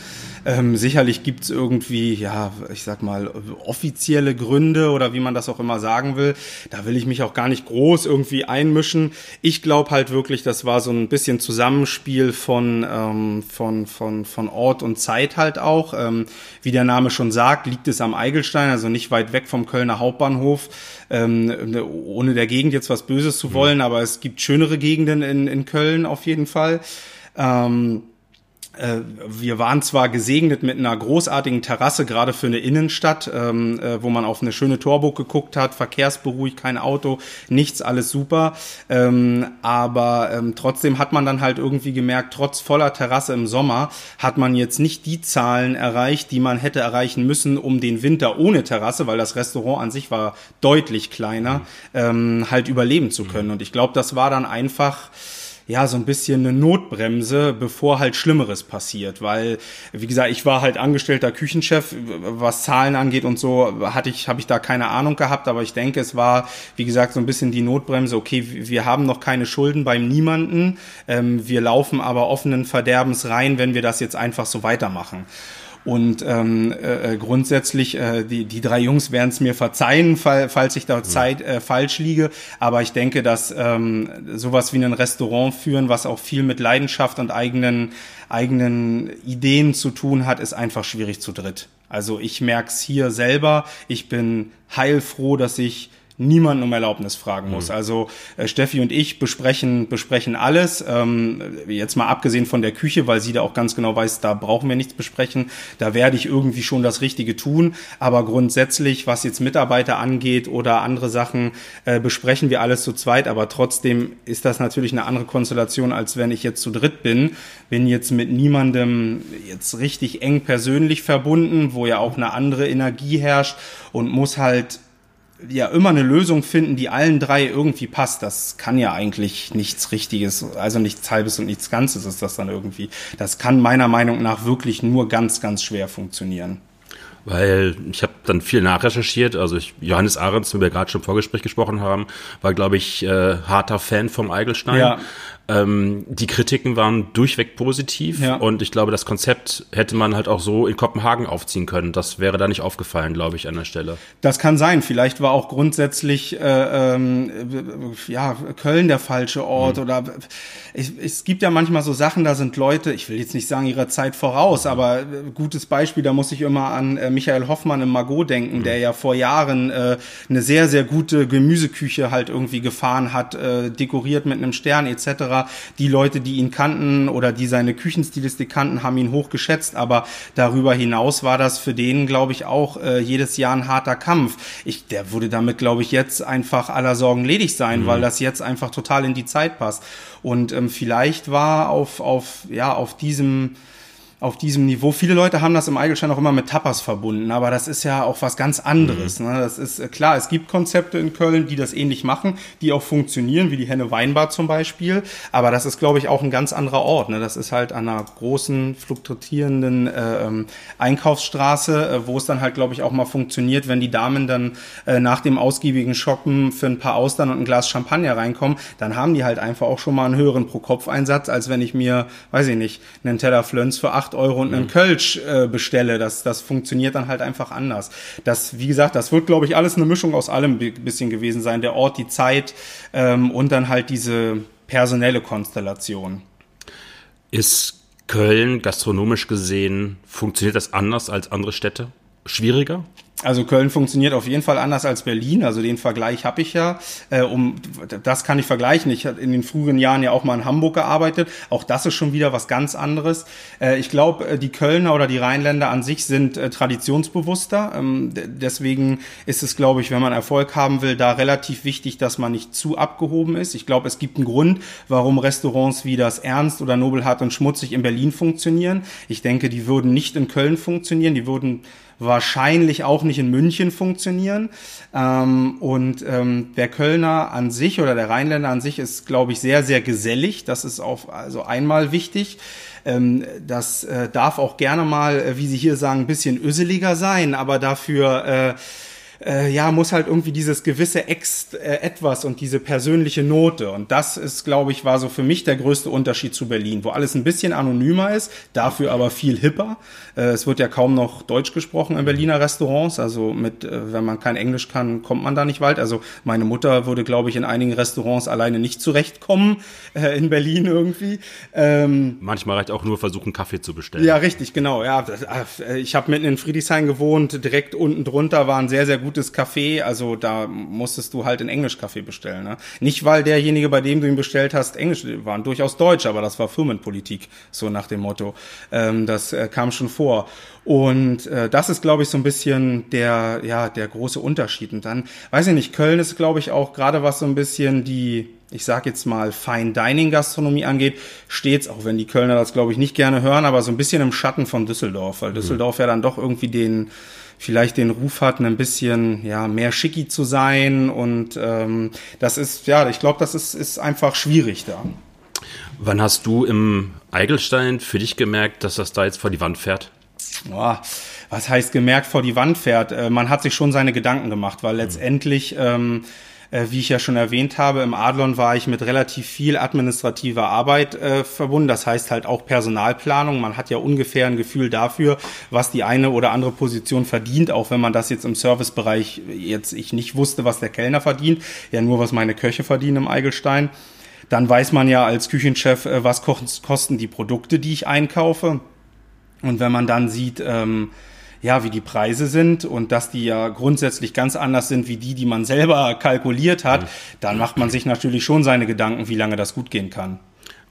Ähm, sicherlich gibt es irgendwie, ja, ich sag mal, offizielle Gründe oder wie man das auch immer sagen will. Da will ich mich auch gar nicht groß irgendwie einmischen. Ich glaube halt wirklich, das war so ein bisschen Zusammenspiel von, ähm, von, von, von Ort und Zeit halt auch. Ähm, wie der Name schon sagt, liegt es am Eigelstein, also nicht weit weg vom Kölner Hauptbahnhof. Ähm, ohne der Gegend jetzt was Böses zu mhm. wollen, mhm. aber es gibt schönere Gegenden in, in Köln auf jeden Fall. Ähm, äh, wir waren zwar gesegnet mit einer großartigen Terrasse, gerade für eine Innenstadt, ähm, äh, wo man auf eine schöne Torburg geguckt hat, verkehrsberuhigt, kein Auto, nichts, alles super. Ähm, aber ähm, trotzdem hat man dann halt irgendwie gemerkt, trotz voller Terrasse im Sommer hat man jetzt nicht die Zahlen erreicht, die man hätte erreichen müssen, um den Winter ohne Terrasse, weil das Restaurant an sich war deutlich kleiner, mhm. halt überleben zu können. Und ich glaube, das war dann einfach ja, so ein bisschen eine Notbremse, bevor halt Schlimmeres passiert. Weil, wie gesagt, ich war halt angestellter Küchenchef, was Zahlen angeht und so, hatte ich, habe ich da keine Ahnung gehabt, aber ich denke, es war, wie gesagt, so ein bisschen die Notbremse, okay, wir haben noch keine Schulden beim niemanden, ähm, wir laufen aber offenen Verderbens rein, wenn wir das jetzt einfach so weitermachen. Und ähm, äh, äh, grundsätzlich, äh, die, die drei Jungs werden es mir verzeihen, fall, falls ich da. Zeit äh, falsch liege. Aber ich denke, dass ähm, sowas wie ein Restaurant führen, was auch viel mit Leidenschaft und eigenen, eigenen Ideen zu tun hat, ist einfach schwierig zu dritt. Also ich merk's hier selber. Ich bin heilfroh, dass ich niemanden um Erlaubnis fragen muss. Mhm. Also äh, Steffi und ich besprechen besprechen alles. Ähm, jetzt mal abgesehen von der Küche, weil sie da auch ganz genau weiß, da brauchen wir nichts besprechen. Da werde ich irgendwie schon das Richtige tun. Aber grundsätzlich, was jetzt Mitarbeiter angeht oder andere Sachen, äh, besprechen wir alles zu zweit. Aber trotzdem ist das natürlich eine andere Konstellation, als wenn ich jetzt zu dritt bin. Bin jetzt mit niemandem jetzt richtig eng persönlich verbunden, wo ja auch eine andere Energie herrscht und muss halt ja immer eine Lösung finden, die allen drei irgendwie passt. Das kann ja eigentlich nichts Richtiges, also nichts Halbes und nichts Ganzes ist das dann irgendwie. Das kann meiner Meinung nach wirklich nur ganz, ganz schwer funktionieren. Weil ich habe dann viel nachrecherchiert. Also ich, Johannes Ahrens, wie wir gerade schon im Vorgespräch gesprochen haben, war, glaube ich, äh, harter Fan vom Eigelstein. Ja. Ähm, die Kritiken waren durchweg positiv ja. und ich glaube, das Konzept hätte man halt auch so in Kopenhagen aufziehen können. Das wäre da nicht aufgefallen, glaube ich, an der Stelle. Das kann sein. Vielleicht war auch grundsätzlich äh, ähm, ja Köln der falsche Ort mhm. oder ich, es gibt ja manchmal so Sachen, da sind Leute, ich will jetzt nicht sagen ihrer Zeit voraus, mhm. aber äh, gutes Beispiel, da muss ich immer an äh, Michael Hoffmann im Margot denken, mhm. der ja vor Jahren äh, eine sehr sehr gute Gemüseküche halt irgendwie gefahren hat, äh, dekoriert mit einem Stern etc die Leute, die ihn kannten oder die seine Küchenstilistik kannten, haben ihn hoch geschätzt. Aber darüber hinaus war das für den, glaube ich, auch äh, jedes Jahr ein harter Kampf. Ich, der würde damit, glaube ich, jetzt einfach aller Sorgen ledig sein, mhm. weil das jetzt einfach total in die Zeit passt. Und ähm, vielleicht war auf, auf, ja, auf diesem auf diesem Niveau. Viele Leute haben das im Eigelstein auch immer mit Tapas verbunden, aber das ist ja auch was ganz anderes. Mhm. Ne? Das ist äh, klar, es gibt Konzepte in Köln, die das ähnlich machen, die auch funktionieren, wie die Henne Weinbar zum Beispiel. Aber das ist, glaube ich, auch ein ganz anderer Ort. Ne? Das ist halt an einer großen, fluktuierenden äh, ähm, Einkaufsstraße, äh, wo es dann halt, glaube ich, auch mal funktioniert, wenn die Damen dann äh, nach dem ausgiebigen Shoppen für ein paar Austern und ein Glas Champagner reinkommen, dann haben die halt einfach auch schon mal einen höheren Pro-Kopf-Einsatz, als wenn ich mir, weiß ich nicht, einen Teller Flöns für acht 8 Euro und einen mhm. Kölsch äh, bestelle. Das, das funktioniert dann halt einfach anders. Das, wie gesagt, das wird, glaube ich, alles eine Mischung aus allem bisschen gewesen sein. Der Ort, die Zeit ähm, und dann halt diese personelle Konstellation. Ist Köln gastronomisch gesehen, funktioniert das anders als andere Städte? Schwieriger? Also Köln funktioniert auf jeden Fall anders als Berlin. Also den Vergleich habe ich ja. Äh, um das kann ich vergleichen. Ich habe in den früheren Jahren ja auch mal in Hamburg gearbeitet. Auch das ist schon wieder was ganz anderes. Äh, ich glaube, äh, die Kölner oder die Rheinländer an sich sind äh, traditionsbewusster. Ähm, deswegen ist es, glaube ich, wenn man Erfolg haben will, da relativ wichtig, dass man nicht zu abgehoben ist. Ich glaube, es gibt einen Grund, warum Restaurants wie das Ernst oder Nobelhart und Schmutzig in Berlin funktionieren. Ich denke, die würden nicht in Köln funktionieren. Die würden wahrscheinlich auch nicht in München funktionieren. Ähm, und ähm, der Kölner an sich oder der Rheinländer an sich ist, glaube ich, sehr, sehr gesellig. Das ist auch also einmal wichtig. Ähm, das äh, darf auch gerne mal, äh, wie Sie hier sagen, ein bisschen öseliger sein, aber dafür äh, äh, ja, muss halt irgendwie dieses gewisse Ex äh, etwas und diese persönliche Note. Und das ist, glaube ich, war so für mich der größte Unterschied zu Berlin, wo alles ein bisschen anonymer ist, dafür aber viel hipper. Äh, es wird ja kaum noch Deutsch gesprochen in Berliner Restaurants. Also mit, äh, wenn man kein Englisch kann, kommt man da nicht weit. Also meine Mutter würde, glaube ich, in einigen Restaurants alleine nicht zurechtkommen äh, in Berlin irgendwie. Ähm, Manchmal reicht auch nur versuchen, Kaffee zu bestellen. Ja, richtig, genau. Ja, äh, ich habe mitten in Friedrichshain gewohnt. Direkt unten drunter war ein sehr, sehr gutes Café, also da musstest du halt in Englisch Kaffee bestellen. Ne? Nicht, weil derjenige, bei dem du ihn bestellt hast, Englisch waren durchaus Deutsch, aber das war Firmenpolitik, so nach dem Motto. Ähm, das äh, kam schon vor. Und äh, das ist, glaube ich, so ein bisschen der, ja, der große Unterschied. Und dann, weiß ich nicht, Köln ist, glaube ich, auch gerade was so ein bisschen die, ich sag jetzt mal, Fine Dining Gastronomie angeht, stets, auch wenn die Kölner das, glaube ich, nicht gerne hören, aber so ein bisschen im Schatten von Düsseldorf, weil mhm. Düsseldorf ja dann doch irgendwie den, vielleicht den Ruf hat, ein bisschen ja mehr schicki zu sein und ähm, das ist ja, ich glaube, das ist ist einfach schwierig da. Wann hast du im Eigelstein für dich gemerkt, dass das da jetzt vor die Wand fährt? Boah, was heißt gemerkt vor die Wand fährt? Äh, man hat sich schon seine Gedanken gemacht, weil letztendlich ähm, äh, wie ich ja schon erwähnt habe, im Adlon war ich mit relativ viel administrativer Arbeit äh, verbunden. Das heißt halt auch Personalplanung. Man hat ja ungefähr ein Gefühl dafür, was die eine oder andere Position verdient, auch wenn man das jetzt im Servicebereich jetzt ich nicht wusste, was der Kellner verdient, ja nur was meine Köche verdienen im Eigelstein. Dann weiß man ja als Küchenchef, äh, was kosten die Produkte, die ich einkaufe. Und wenn man dann sieht, ähm, ja, wie die Preise sind und dass die ja grundsätzlich ganz anders sind wie die, die man selber kalkuliert hat, mhm. dann macht man sich natürlich schon seine Gedanken, wie lange das gut gehen kann.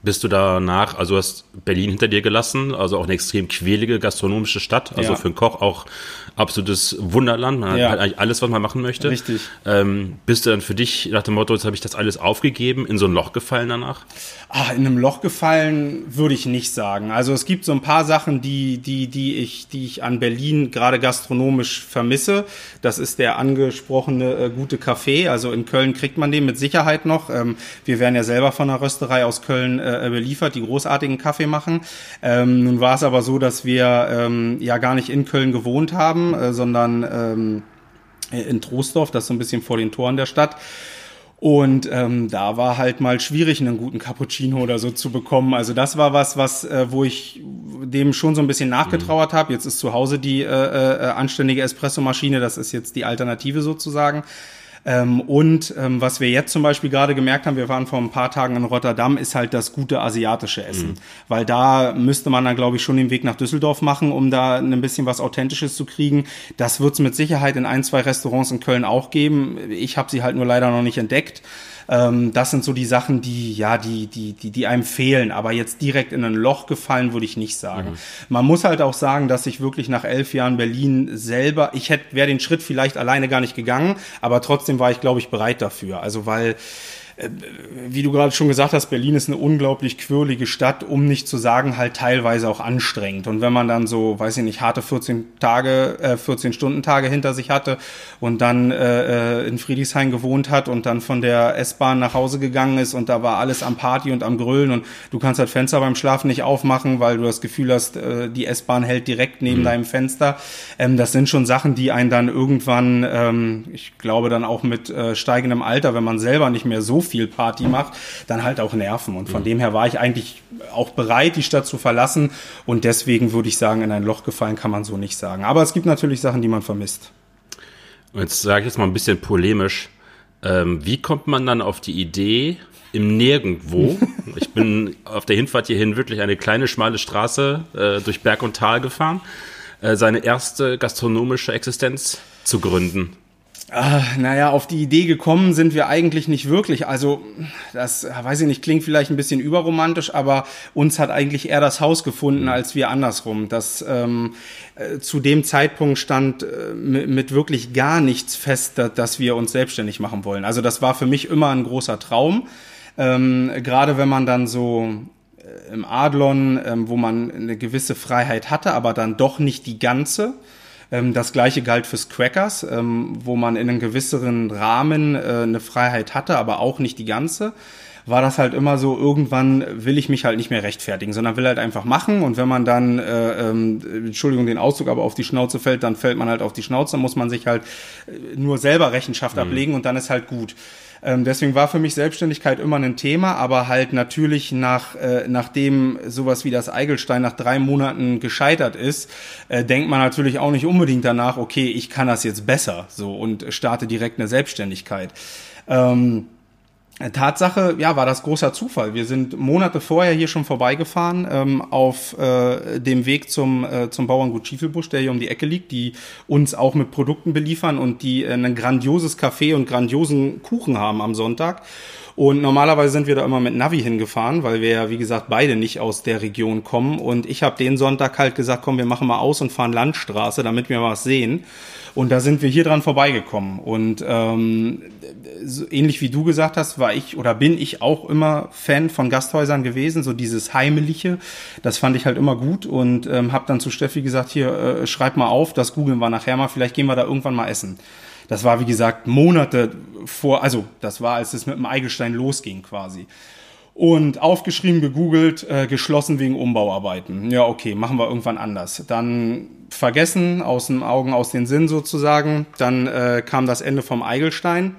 Bist du danach, also hast Berlin hinter dir gelassen, also auch eine extrem quälige gastronomische Stadt, also ja. für einen Koch auch absolutes Wunderland. Man ja. hat eigentlich alles, was man machen möchte. Richtig. Ähm, bist du dann für dich nach dem Motto, jetzt habe ich das alles aufgegeben, in so ein Loch gefallen danach? Ah, in einem Loch gefallen würde ich nicht sagen. Also es gibt so ein paar Sachen, die, die, die ich, die ich an Berlin gerade gastronomisch vermisse. Das ist der angesprochene äh, gute Kaffee. Also in Köln kriegt man den mit Sicherheit noch. Ähm, wir werden ja selber von einer Rösterei aus Köln äh, beliefert, die großartigen Kaffee machen. Ähm, nun war es aber so, dass wir ähm, ja gar nicht in Köln gewohnt haben, äh, sondern ähm, in Troisdorf, das ist so ein bisschen vor den Toren der Stadt. Und ähm, da war halt mal schwierig, einen guten Cappuccino oder so zu bekommen. Also das war was, was äh, wo ich dem schon so ein bisschen nachgetrauert mhm. habe. Jetzt ist zu Hause die äh, äh, anständige Espressomaschine, das ist jetzt die Alternative sozusagen. Ähm, und ähm, was wir jetzt zum Beispiel gerade gemerkt haben, wir waren vor ein paar Tagen in Rotterdam, ist halt das gute asiatische Essen. Mhm. Weil da müsste man dann, glaube ich, schon den Weg nach Düsseldorf machen, um da ein bisschen was Authentisches zu kriegen. Das wird es mit Sicherheit in ein, zwei Restaurants in Köln auch geben. Ich habe sie halt nur leider noch nicht entdeckt. Ähm, das sind so die Sachen, die, ja, die, die, die, die einem fehlen. Aber jetzt direkt in ein Loch gefallen, würde ich nicht sagen. Mhm. Man muss halt auch sagen, dass ich wirklich nach elf Jahren Berlin selber, ich hätte, wäre den Schritt vielleicht alleine gar nicht gegangen, aber trotzdem war ich, glaube ich, bereit dafür. Also weil wie du gerade schon gesagt hast, Berlin ist eine unglaublich quirlige Stadt, um nicht zu sagen, halt teilweise auch anstrengend. Und wenn man dann so, weiß ich nicht, harte 14 Tage, äh, 14 Stunden Tage hinter sich hatte und dann äh, äh, in Friedrichshain gewohnt hat und dann von der S-Bahn nach Hause gegangen ist und da war alles am Party und am Grölen und du kannst das Fenster beim Schlafen nicht aufmachen, weil du das Gefühl hast, äh, die S-Bahn hält direkt neben mhm. deinem Fenster. Ähm, das sind schon Sachen, die einen dann irgendwann, ähm, ich glaube dann auch mit äh, steigendem Alter, wenn man selber nicht mehr so viel Party macht, dann halt auch nerven. Und von mhm. dem her war ich eigentlich auch bereit, die Stadt zu verlassen. Und deswegen würde ich sagen, in ein Loch gefallen kann man so nicht sagen. Aber es gibt natürlich Sachen, die man vermisst. Jetzt sage ich jetzt mal ein bisschen polemisch. Ähm, wie kommt man dann auf die Idee, im Nirgendwo. [laughs] Ich bin auf der Hinfahrt hierhin wirklich eine kleine, schmale Straße äh, durch Berg und Tal gefahren, äh, seine erste gastronomische Existenz zu gründen. Ah, naja, auf die Idee gekommen sind wir eigentlich nicht wirklich. Also, das, weiß ich nicht, klingt vielleicht ein bisschen überromantisch, aber uns hat eigentlich eher das Haus gefunden als wir andersrum. Das ähm, äh, zu dem Zeitpunkt stand äh, mit, wirklich gar nichts fest, dass, dass wir uns selbstständig machen wollen. Also, das war für mich immer ein großer Traum. Ähm, Gerade wenn man dann so äh, im Adlon, ähm, wo man eine gewisse Freiheit hatte, aber dann doch nicht die ganze das gleiche galt fürs Crackers, ähm, wo man in einem gewisseren Rahmen äh, eine Freiheit hatte, aber auch nicht die ganze war das halt immer so, irgendwann will ich mich halt nicht mehr rechtfertigen, sondern will halt einfach machen und wenn man dann, äh, ähm, Entschuldigung den Ausdruck, aber auf die Schnauze fällt, dann fällt man halt auf die Schnauze, dann muss man sich halt äh, nur selber Rechenschaft mhm. ablegen und dann ist halt gut. Ähm, deswegen war für mich Selbstständigkeit immer ein Thema, aber halt natürlich nach, äh, nachdem sowas wie das Eigelstein nach drei Monaten gescheitert ist, äh, denkt man natürlich auch nicht unbedingt danach, okay, ich kann das jetzt besser, so und starte direkt eine Selbstständigkeit. Ähm, Tatsache, ja, war das großer Zufall. Wir sind Monate vorher hier schon vorbeigefahren ähm, auf äh, dem Weg zum, äh, zum Bauerngut Schiefelbusch, der hier um die Ecke liegt, die uns auch mit Produkten beliefern und die äh, ein grandioses Café und grandiosen Kuchen haben am Sonntag. Und normalerweise sind wir da immer mit Navi hingefahren, weil wir ja, wie gesagt, beide nicht aus der Region kommen. Und ich habe den Sonntag halt gesagt, komm, wir machen mal aus und fahren Landstraße, damit wir was sehen. Und da sind wir hier dran vorbeigekommen. Und ähm, so ähnlich wie du gesagt hast, war ich oder bin ich auch immer Fan von Gasthäusern gewesen, so dieses Heimeliche. Das fand ich halt immer gut und ähm, habe dann zu Steffi gesagt, hier, äh, schreib mal auf, das googeln wir nachher mal, vielleicht gehen wir da irgendwann mal essen. Das war, wie gesagt, Monate vor, also das war, als es mit dem Eigelstein losging quasi. Und aufgeschrieben, gegoogelt, äh, geschlossen wegen Umbauarbeiten. Ja, okay, machen wir irgendwann anders. Dann vergessen, aus den Augen, aus den Sinn sozusagen. Dann äh, kam das Ende vom Eigelstein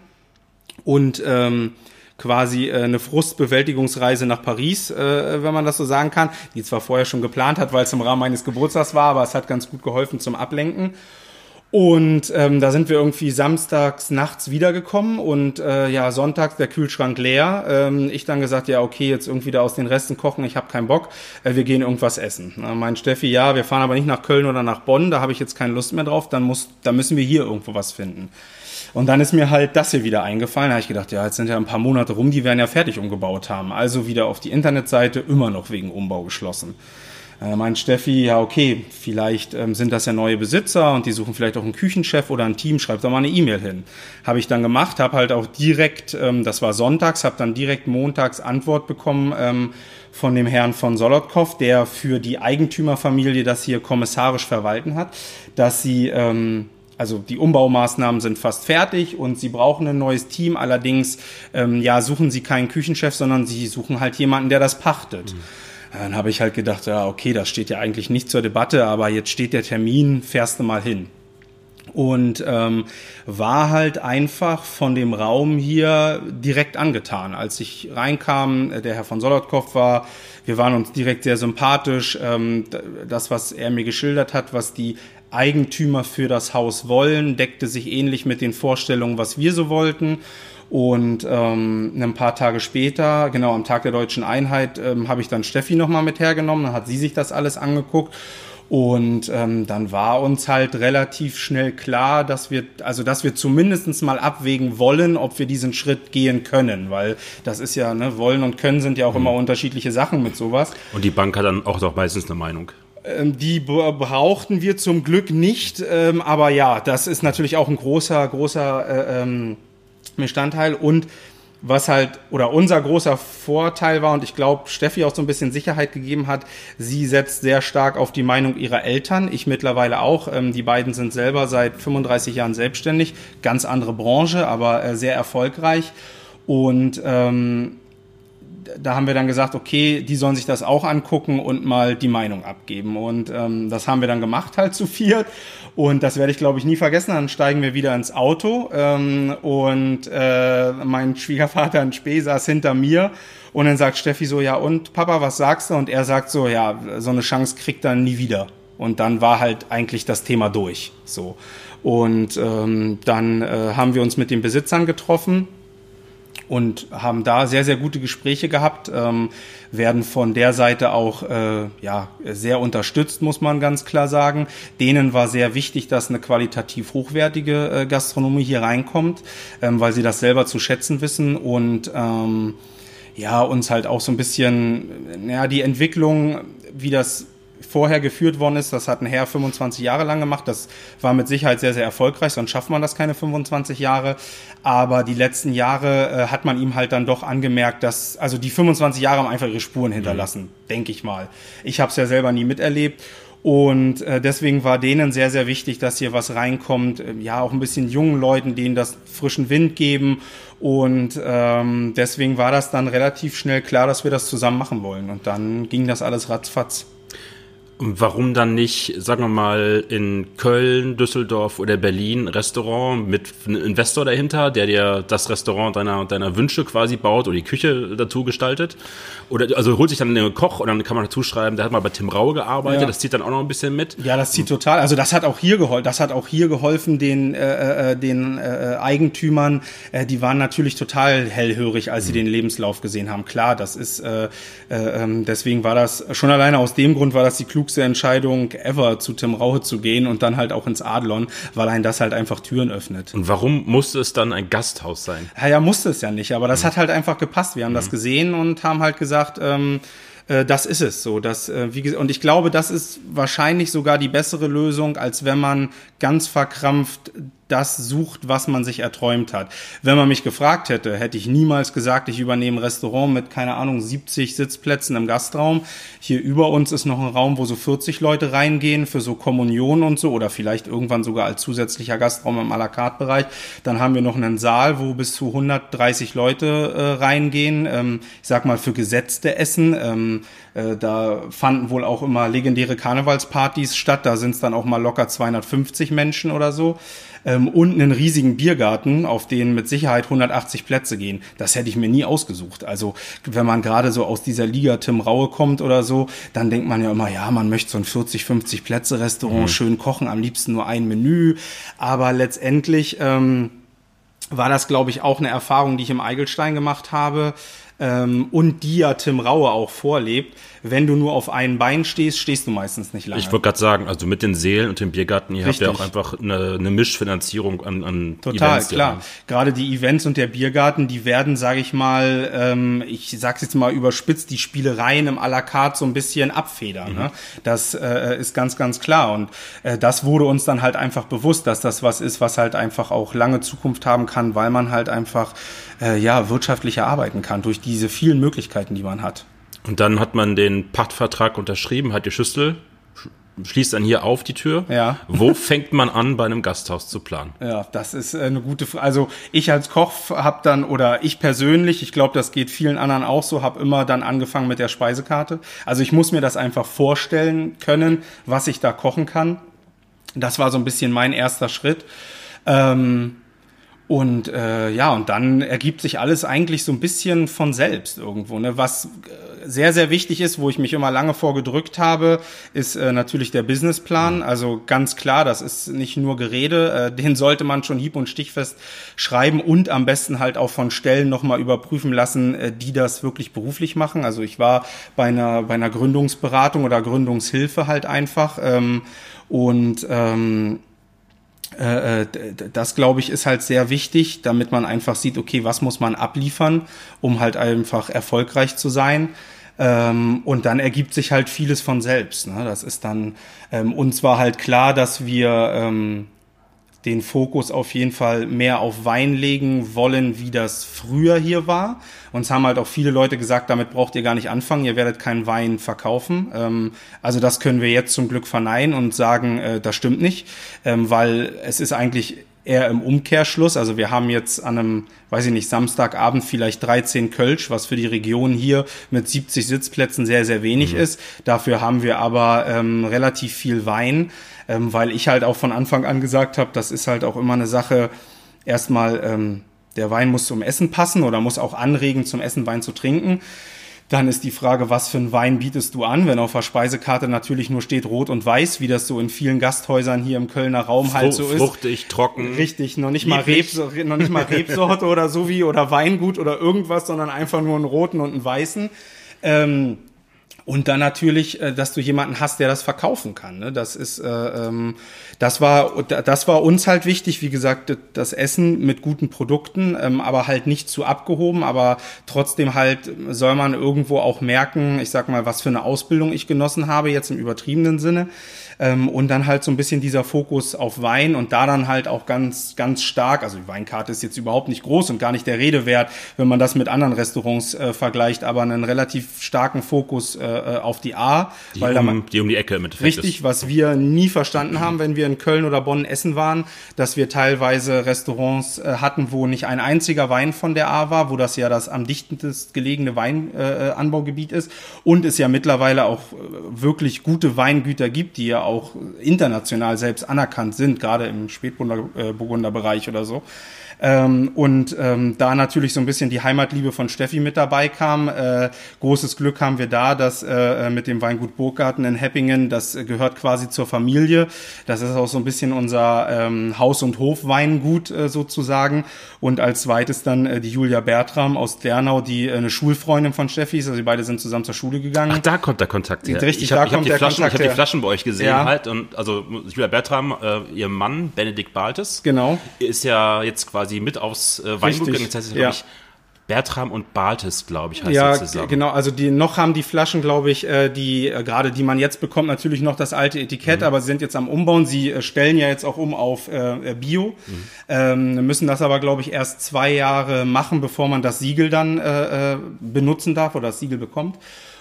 und ähm, quasi äh, eine Frustbewältigungsreise nach Paris, äh, wenn man das so sagen kann, die zwar vorher schon geplant hat, weil es im Rahmen meines Geburtstags war, aber es hat ganz gut geholfen zum Ablenken. Und ähm, da sind wir irgendwie samstags nachts wiedergekommen und äh, ja, sonntags der Kühlschrank leer. Ähm, ich dann gesagt, ja, okay, jetzt irgendwie da aus den Resten kochen, ich habe keinen Bock, äh, wir gehen irgendwas essen. Na, mein Steffi, ja, wir fahren aber nicht nach Köln oder nach Bonn, da habe ich jetzt keine Lust mehr drauf, dann muss, da müssen wir hier irgendwo was finden. Und dann ist mir halt das hier wieder eingefallen. Da habe ich gedacht, ja, jetzt sind ja ein paar Monate rum, die werden ja fertig umgebaut haben. Also wieder auf die Internetseite, immer noch wegen Umbau geschlossen. Äh, meint Steffi, ja, okay, vielleicht ähm, sind das ja neue Besitzer und die suchen vielleicht auch einen Küchenchef oder ein Team, schreibt doch mal eine E-Mail hin. Habe ich dann gemacht, habe halt auch direkt, ähm, das war sonntags, habe dann direkt montags Antwort bekommen ähm, von dem Herrn von Solotkow, der für die Eigentümerfamilie das hier kommissarisch verwalten hat, dass sie ähm, also die Umbaumaßnahmen sind fast fertig und sie brauchen ein neues Team. Allerdings ähm, ja, suchen sie keinen Küchenchef, sondern sie suchen halt jemanden, der das pachtet. Mhm. Dann habe ich halt gedacht, ja, okay, das steht ja eigentlich nicht zur Debatte, aber jetzt steht der Termin, fährst du mal hin. Und ähm, war halt einfach von dem Raum hier direkt angetan. Als ich reinkam, äh, der Herr von Solotkow war, wir waren uns direkt sehr sympathisch. Ähm, das, was er mir geschildert hat, was die Eigentümer für das Haus wollen, deckte sich ähnlich mit den Vorstellungen, was wir so wollten. Und ähm, ein paar Tage später, genau am Tag der deutschen Einheit, ähm, habe ich dann Steffi nochmal mit hergenommen. Dann hat sie sich das alles angeguckt. Und ähm, dann war uns halt relativ schnell klar, dass wir, also dass wir zumindestens mal abwägen wollen, ob wir diesen Schritt gehen können, weil das ist ja, ne, wollen und können sind ja auch mhm. immer unterschiedliche Sachen mit sowas. Und die Bank hat dann auch doch meistens eine Meinung. Ähm, die brauchten wir zum Glück nicht, ähm, aber ja, das ist natürlich auch ein großer, großer äh, ähm, Bestandteil und was halt oder unser großer Vorteil war und ich glaube Steffi auch so ein bisschen Sicherheit gegeben hat, sie setzt sehr stark auf die Meinung ihrer Eltern, ich mittlerweile auch. Ähm, die beiden sind selber seit 35 Jahren selbstständig, ganz andere Branche, aber äh, sehr erfolgreich. Und ähm, da haben wir dann gesagt, okay, die sollen sich das auch angucken und mal die Meinung abgeben. Und ähm, das haben wir dann gemacht, halt zu viert. Und das werde ich, glaube ich, nie vergessen. Dann steigen wir wieder ins Auto ähm, und äh, mein Schwiegervater in Spee saß hinter mir. Und dann sagt Steffi so, ja und Papa, was sagst du? Und er sagt so, ja, so eine Chance kriegt er nie wieder. Und dann war halt eigentlich das Thema durch. So. Und ähm, dann äh, haben wir uns mit den Besitzern getroffen und haben da sehr, sehr gute Gespräche gehabt, ähm, werden von der Seite auch äh, ja, sehr unterstützt, muss man ganz klar sagen. Denen war sehr wichtig, dass eine qualitativ hochwertige äh, Gastronomie hier reinkommt, ähm, weil sie das selber zu schätzen wissen und ähm, ja, uns halt auch so ein bisschen, ja, die Entwicklung, wie das vorher geführt worden ist. Das hat ein Herr 25 Jahre lang gemacht. Das war mit Sicherheit sehr, sehr erfolgreich, sonst schafft man das keine 25 Jahre. Aber die letzten Jahre äh, hat man ihm halt dann doch angemerkt, dass, also die 25 Jahre haben einfach ihre Spuren hinterlassen, mhm. denke ich mal. Ich habe es ja selber nie miterlebt. Und äh, deswegen war denen sehr, sehr wichtig, dass hier was reinkommt. Äh, ja, auch ein bisschen jungen Leuten, denen das frischen Wind geben. Und ähm, deswegen war das dann relativ schnell klar, dass wir das zusammen machen wollen. Und dann ging das alles ratzfatz. Warum dann nicht, sagen wir mal, in Köln, Düsseldorf oder Berlin Restaurant mit einem Investor dahinter, der dir das Restaurant deiner, deiner Wünsche quasi baut oder die Küche dazu gestaltet? Oder also holt sich dann einen Koch und dann kann man dazu schreiben, der hat mal bei Tim Raue gearbeitet, ja. das zieht dann auch noch ein bisschen mit. Ja, das zieht total. Also das hat auch hier geholfen, das hat auch hier geholfen den, äh, äh den äh, Eigentümern. Äh, die waren natürlich total hellhörig, als sie mhm. den Lebenslauf gesehen haben. Klar, das ist äh, äh, ähm, deswegen war das schon alleine aus dem Grund war das die klugste Entscheidung ever, zu Tim Rauhe zu gehen und dann halt auch ins Adlon, weil ein das halt einfach Türen öffnet. Und warum musste es dann ein Gasthaus sein? Ja, ja musste es ja nicht, aber das mhm. hat halt einfach gepasst. Wir haben mhm. das gesehen und haben halt gesagt, ähm, äh, das ist es so. Das, äh, wie, und ich glaube, das ist wahrscheinlich sogar die bessere Lösung, als wenn man ganz verkrampft das sucht, was man sich erträumt hat. Wenn man mich gefragt hätte, hätte ich niemals gesagt, ich übernehme ein Restaurant mit, keine Ahnung, 70 Sitzplätzen im Gastraum. Hier über uns ist noch ein Raum, wo so 40 Leute reingehen für so Kommunion und so oder vielleicht irgendwann sogar als zusätzlicher Gastraum im à la carte Bereich. Dann haben wir noch einen Saal, wo bis zu 130 Leute äh, reingehen. Ähm, ich sag mal für gesetzte Essen. Ähm, äh, da fanden wohl auch immer legendäre Karnevalspartys statt. Da sind es dann auch mal locker 250 Menschen oder so ähm, und einen riesigen Biergarten, auf den mit Sicherheit 180 Plätze gehen. Das hätte ich mir nie ausgesucht. Also wenn man gerade so aus dieser Liga Tim Raue kommt oder so, dann denkt man ja immer, ja, man möchte so ein 40, 50 Plätze Restaurant mhm. schön kochen, am liebsten nur ein Menü. Aber letztendlich ähm, war das, glaube ich, auch eine Erfahrung, die ich im Eigelstein gemacht habe ähm, und die ja Tim Raue auch vorlebt wenn du nur auf einem Bein stehst, stehst du meistens nicht lange. Ich wollte gerade sagen, also mit den Seelen und dem Biergarten, ihr Richtig. habt ja auch einfach eine, eine Mischfinanzierung an, an Total, Events. Klar. Gerade die Events und der Biergarten, die werden, sage ich mal, ähm, ich sag's jetzt mal überspitzt, die Spielereien im à la carte so ein bisschen abfedern. Mhm. Ne? Das äh, ist ganz, ganz klar. Und äh, das wurde uns dann halt einfach bewusst, dass das was ist, was halt einfach auch lange Zukunft haben kann, weil man halt einfach äh, ja wirtschaftlicher arbeiten kann durch diese vielen Möglichkeiten, die man hat. Und dann hat man den Pachtvertrag unterschrieben, hat die Schüssel, schließt dann hier auf die Tür. Ja. Wo fängt man an, bei einem Gasthaus zu planen? Ja, das ist äh, eine gute Frage. Also ich als Koch habe dann, oder ich persönlich, ich glaube, das geht vielen anderen auch so, habe immer dann angefangen mit der Speisekarte. Also ich muss mir das einfach vorstellen können, was ich da kochen kann. Das war so ein bisschen mein erster Schritt. Ähm, und äh, ja, und dann ergibt sich alles eigentlich so ein bisschen von selbst irgendwo. Ne? Was äh, sehr, sehr wichtig ist, wo ich mich immer lange vorgedrückt habe, ist äh, natürlich der Businessplan. Also ganz klar, das ist nicht nur Gerede, äh, [laughs] den sollte man schon hieb- und stichfest schreiben und am besten halt auch von Stellen nochmal überprüfen lassen, äh, die das wirklich beruflich machen. Also ich war bei einer, bei einer Gründungsberatung oder Gründungshilfe halt einfach. Ähm, und ähm, äh, äh, das glaube ich ist halt sehr wichtig, damit man einfach sieht, okay, was muss man abliefern, um halt einfach erfolgreich zu sein. Ähm, und dann ergibt sich halt vieles von selbst. Ne? Das ist dann ähm, uns war halt klar, dass wir ähm, den Fokus auf jeden Fall mehr auf Wein legen wollen, wie das früher hier war. Uns haben halt auch viele Leute gesagt, damit braucht ihr gar nicht anfangen, ihr werdet keinen Wein verkaufen. Ähm, also das können wir jetzt zum Glück verneinen und sagen, äh, das stimmt nicht, ähm, weil es ist eigentlich eher im Umkehrschluss. Also wir haben jetzt an einem, weiß ich nicht, Samstagabend vielleicht 13 Kölsch, was für die Region hier mit 70 Sitzplätzen sehr, sehr wenig mhm. ist. Dafür haben wir aber ähm, relativ viel Wein ähm, weil ich halt auch von Anfang an gesagt habe, das ist halt auch immer eine Sache, erstmal, ähm, der Wein muss zum Essen passen oder muss auch anregen, zum Essen Wein zu trinken. Dann ist die Frage, was für einen Wein bietest du an, wenn auf der Speisekarte natürlich nur steht Rot und Weiß, wie das so in vielen Gasthäusern hier im Kölner Raum Frucht, halt so ist. Fruchtig, trocken. Richtig, noch nicht mal, Rebsorte, noch nicht mal Rebsorte oder so wie oder Weingut oder irgendwas, sondern einfach nur einen roten und einen weißen. Ähm, und dann natürlich, äh, dass du jemanden hast, der das verkaufen kann. Ne? Das ist, äh, ähm, das war, das war uns halt wichtig. Wie gesagt, das Essen mit guten Produkten, ähm, aber halt nicht zu abgehoben. Aber trotzdem halt soll man irgendwo auch merken, ich sag mal, was für eine Ausbildung ich genossen habe jetzt im übertriebenen Sinne. Ähm, und dann halt so ein bisschen dieser Fokus auf Wein und da dann halt auch ganz, ganz stark, also die Weinkarte ist jetzt überhaupt nicht groß und gar nicht der Rede wert, wenn man das mit anderen Restaurants äh, vergleicht, aber einen relativ starken Fokus äh, äh auf die A. Die, weil um, man, die um die Ecke mit Richtig, ist. was wir nie verstanden haben, wenn wir in Köln oder Bonn essen waren, dass wir teilweise Restaurants äh, hatten, wo nicht ein einziger Wein von der A war, wo das ja das am dichtest gelegene Weinanbaugebiet äh, ist und es ja mittlerweile auch äh, wirklich gute Weingüter gibt, die ja auch international selbst anerkannt sind, gerade im Spätburgunderbereich oder so. Ähm, und ähm, da natürlich so ein bisschen die Heimatliebe von Steffi mit dabei kam. Äh, großes Glück haben wir da, dass äh, mit dem Weingut Burggarten in Heppingen, das gehört quasi zur Familie. Das ist auch so ein bisschen unser ähm, Haus- und Hofweingut äh, sozusagen. Und als zweites dann äh, die Julia Bertram aus Dernau, die äh, eine Schulfreundin von Steffi ist. Also die beide sind zusammen zur Schule gegangen. Ach, da kommt der Kontakt her. Richtig, ich habe hab, die, Flaschen, hab die Flaschen bei euch gesehen ja. halt. Und also Julia Bertram, äh, ihr Mann, Benedikt Baltes, genau. ist ja jetzt quasi quasi mit aufs äh, Weingut gegangen. Das heißt, ja. ich, Bertram und Baltes, glaube ich, heißt ja, die zusammen. genau. Also die noch haben die Flaschen, glaube ich, äh, die äh, gerade die man jetzt bekommt, natürlich noch das alte Etikett, mhm. aber sie sind jetzt am Umbauen. Sie äh, stellen ja jetzt auch um auf Bio, mhm. ähm, müssen das aber, glaube ich, erst zwei Jahre machen, bevor man das Siegel dann äh benutzen darf oder das Siegel bekommt.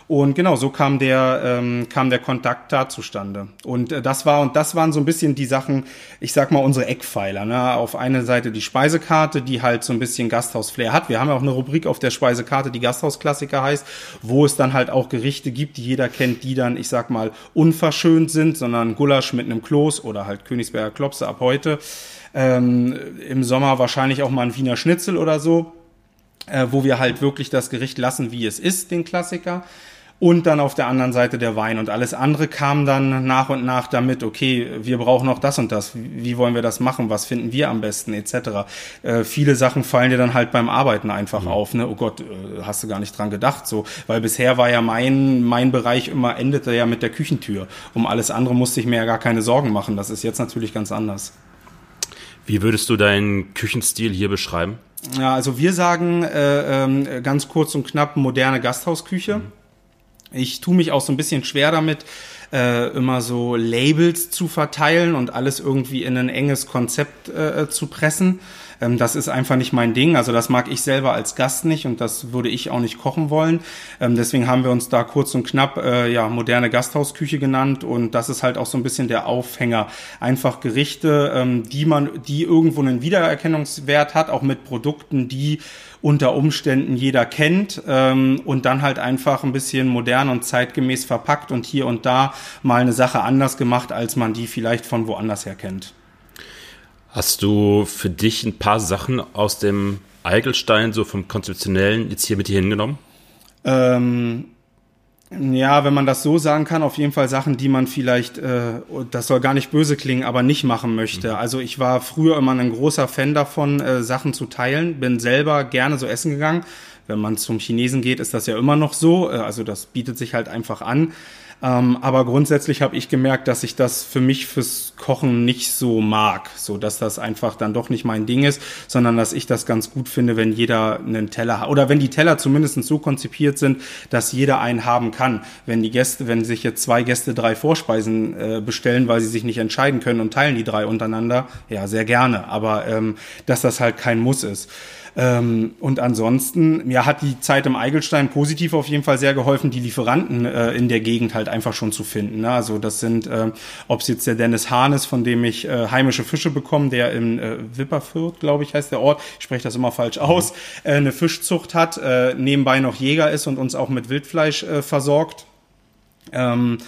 Und genau, so kam der, ähm, kam der Kontakt da zustande. Und äh, das war, und das waren so ein bisschen die Sachen, ich sag mal, unsere Eckpfeiler. Ne? Auf einer Seite die Speisekarte, die halt so ein bisschen Gasthaus-Flair hat. Wir haben ja auch eine Rubrik auf der Speisekarte, die Gasthausklassiker heißt, wo es dann halt auch Gerichte gibt, die jeder kennt, die dann, ich sag mal, unverschönt sind, sondern Gulasch mit einem Kloß oder halt Königsberger Klopse ab heute. Ähm, Im Sommer wahrscheinlich auch mal ein Wiener Schnitzel oder so. Äh, wo wir halt wirklich das Gericht lassen, wie es ist, den Klassiker und dann auf der anderen Seite der Wein. Und alles andere kam dann nach und nach damit, okay, wir brauchen noch das und das, wie wollen wir das machen, was finden wir am besten, etc. Äh, viele Sachen fallen dir dann halt beim Arbeiten einfach mhm. auf, ne? Oh Gott, äh, hast du gar nicht dran gedacht, so. Weil bisher war ja mein, mein Bereich immer, endete ja mit der Küchentür. Um alles andere musste ich mir ja gar keine Sorgen machen. Das ist jetzt natürlich ganz anders. Wie würdest du deinen Küchenstil hier beschreiben? Ja, also wir sagen äh, äh, ganz kurz und knapp moderne Gasthausküche. Mhm ich tue mich auch so ein bisschen schwer damit, äh, immer so Labels zu verteilen und alles irgendwie in ein enges Konzept äh, zu pressen. Ähm, das ist einfach nicht mein Ding. Also das mag ich selber als Gast nicht und das würde ich auch nicht kochen wollen. Ähm, deswegen haben wir uns da kurz und knapp äh, ja moderne Gasthausküche genannt und das ist halt auch so ein bisschen der Aufhänger. Einfach Gerichte, ähm, die man, die irgendwo einen Wiedererkennungswert hat, auch mit Produkten, die unter Umständen jeder kennt ähm, und dann halt einfach ein bisschen modern und zeitgemäß verpackt und hier und da mal eine Sache anders gemacht, als man die vielleicht von woanders her kennt. Hast du für dich ein paar Sachen aus dem Eigelstein, so vom Konzeptionellen, jetzt hier mit dir hingenommen? Ähm, ja, wenn man das so sagen kann, auf jeden Fall Sachen, die man vielleicht, äh, das soll gar nicht böse klingen, aber nicht machen möchte. Mhm. Also ich war früher immer ein großer Fan davon, äh, Sachen zu teilen, bin selber gerne so essen gegangen. Wenn man zum Chinesen geht, ist das ja immer noch so. Äh, also das bietet sich halt einfach an. Ähm, aber grundsätzlich habe ich gemerkt, dass ich das für mich fürs Kochen nicht so mag, so dass das einfach dann doch nicht mein Ding ist, sondern dass ich das ganz gut finde, wenn jeder einen Teller hat oder wenn die Teller zumindest so konzipiert sind, dass jeder einen haben kann. Wenn die Gäste, wenn sich jetzt zwei Gäste drei Vorspeisen äh, bestellen, weil sie sich nicht entscheiden können und teilen die drei untereinander, ja sehr gerne, aber ähm, dass das halt kein Muss ist. Ähm, und ansonsten, mir hat die Zeit im Eigelstein positiv auf jeden Fall sehr geholfen, die Lieferanten äh, in der Gegend halt einfach schon zu finden. Ne? Also das sind, äh, ob es jetzt der Dennis Hahn ist, von dem ich äh, heimische Fische bekomme, der in äh, Wipperfürth, glaube ich, heißt der Ort, ich spreche das immer falsch mhm. aus, äh, eine Fischzucht hat, äh, nebenbei noch Jäger ist und uns auch mit Wildfleisch äh, versorgt. Ähm,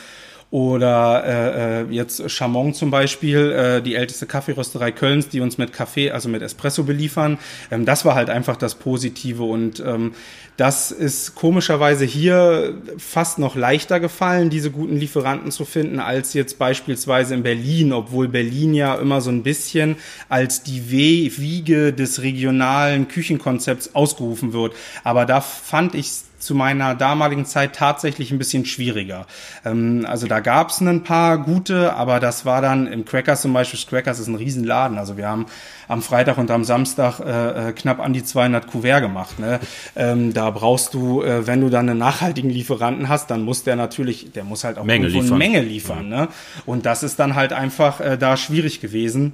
oder äh, äh, jetzt Chamon zum Beispiel, äh, die älteste Kaffeerösterei Kölns, die uns mit Kaffee, also mit Espresso beliefern. Ähm, das war halt einfach das Positive und ähm, das ist komischerweise hier fast noch leichter gefallen, diese guten Lieferanten zu finden, als jetzt beispielsweise in Berlin, obwohl Berlin ja immer so ein bisschen als die Wiege des regionalen Küchenkonzepts ausgerufen wird. Aber da fand ich zu meiner damaligen Zeit tatsächlich ein bisschen schwieriger. Ähm, also da gab es ein paar gute, aber das war dann im Crackers zum Beispiel, Crackers ist ein Riesenladen. Also wir haben am Freitag und am Samstag äh, äh knapp an die 200 Kuvert gemacht. Ne? Ähm, da brauchst du, äh, wenn du dann einen nachhaltigen Lieferanten hast, dann muss der natürlich, der muss halt auch Menge liefern. eine Menge liefern. Ne? Und das ist dann halt einfach äh, da schwierig gewesen.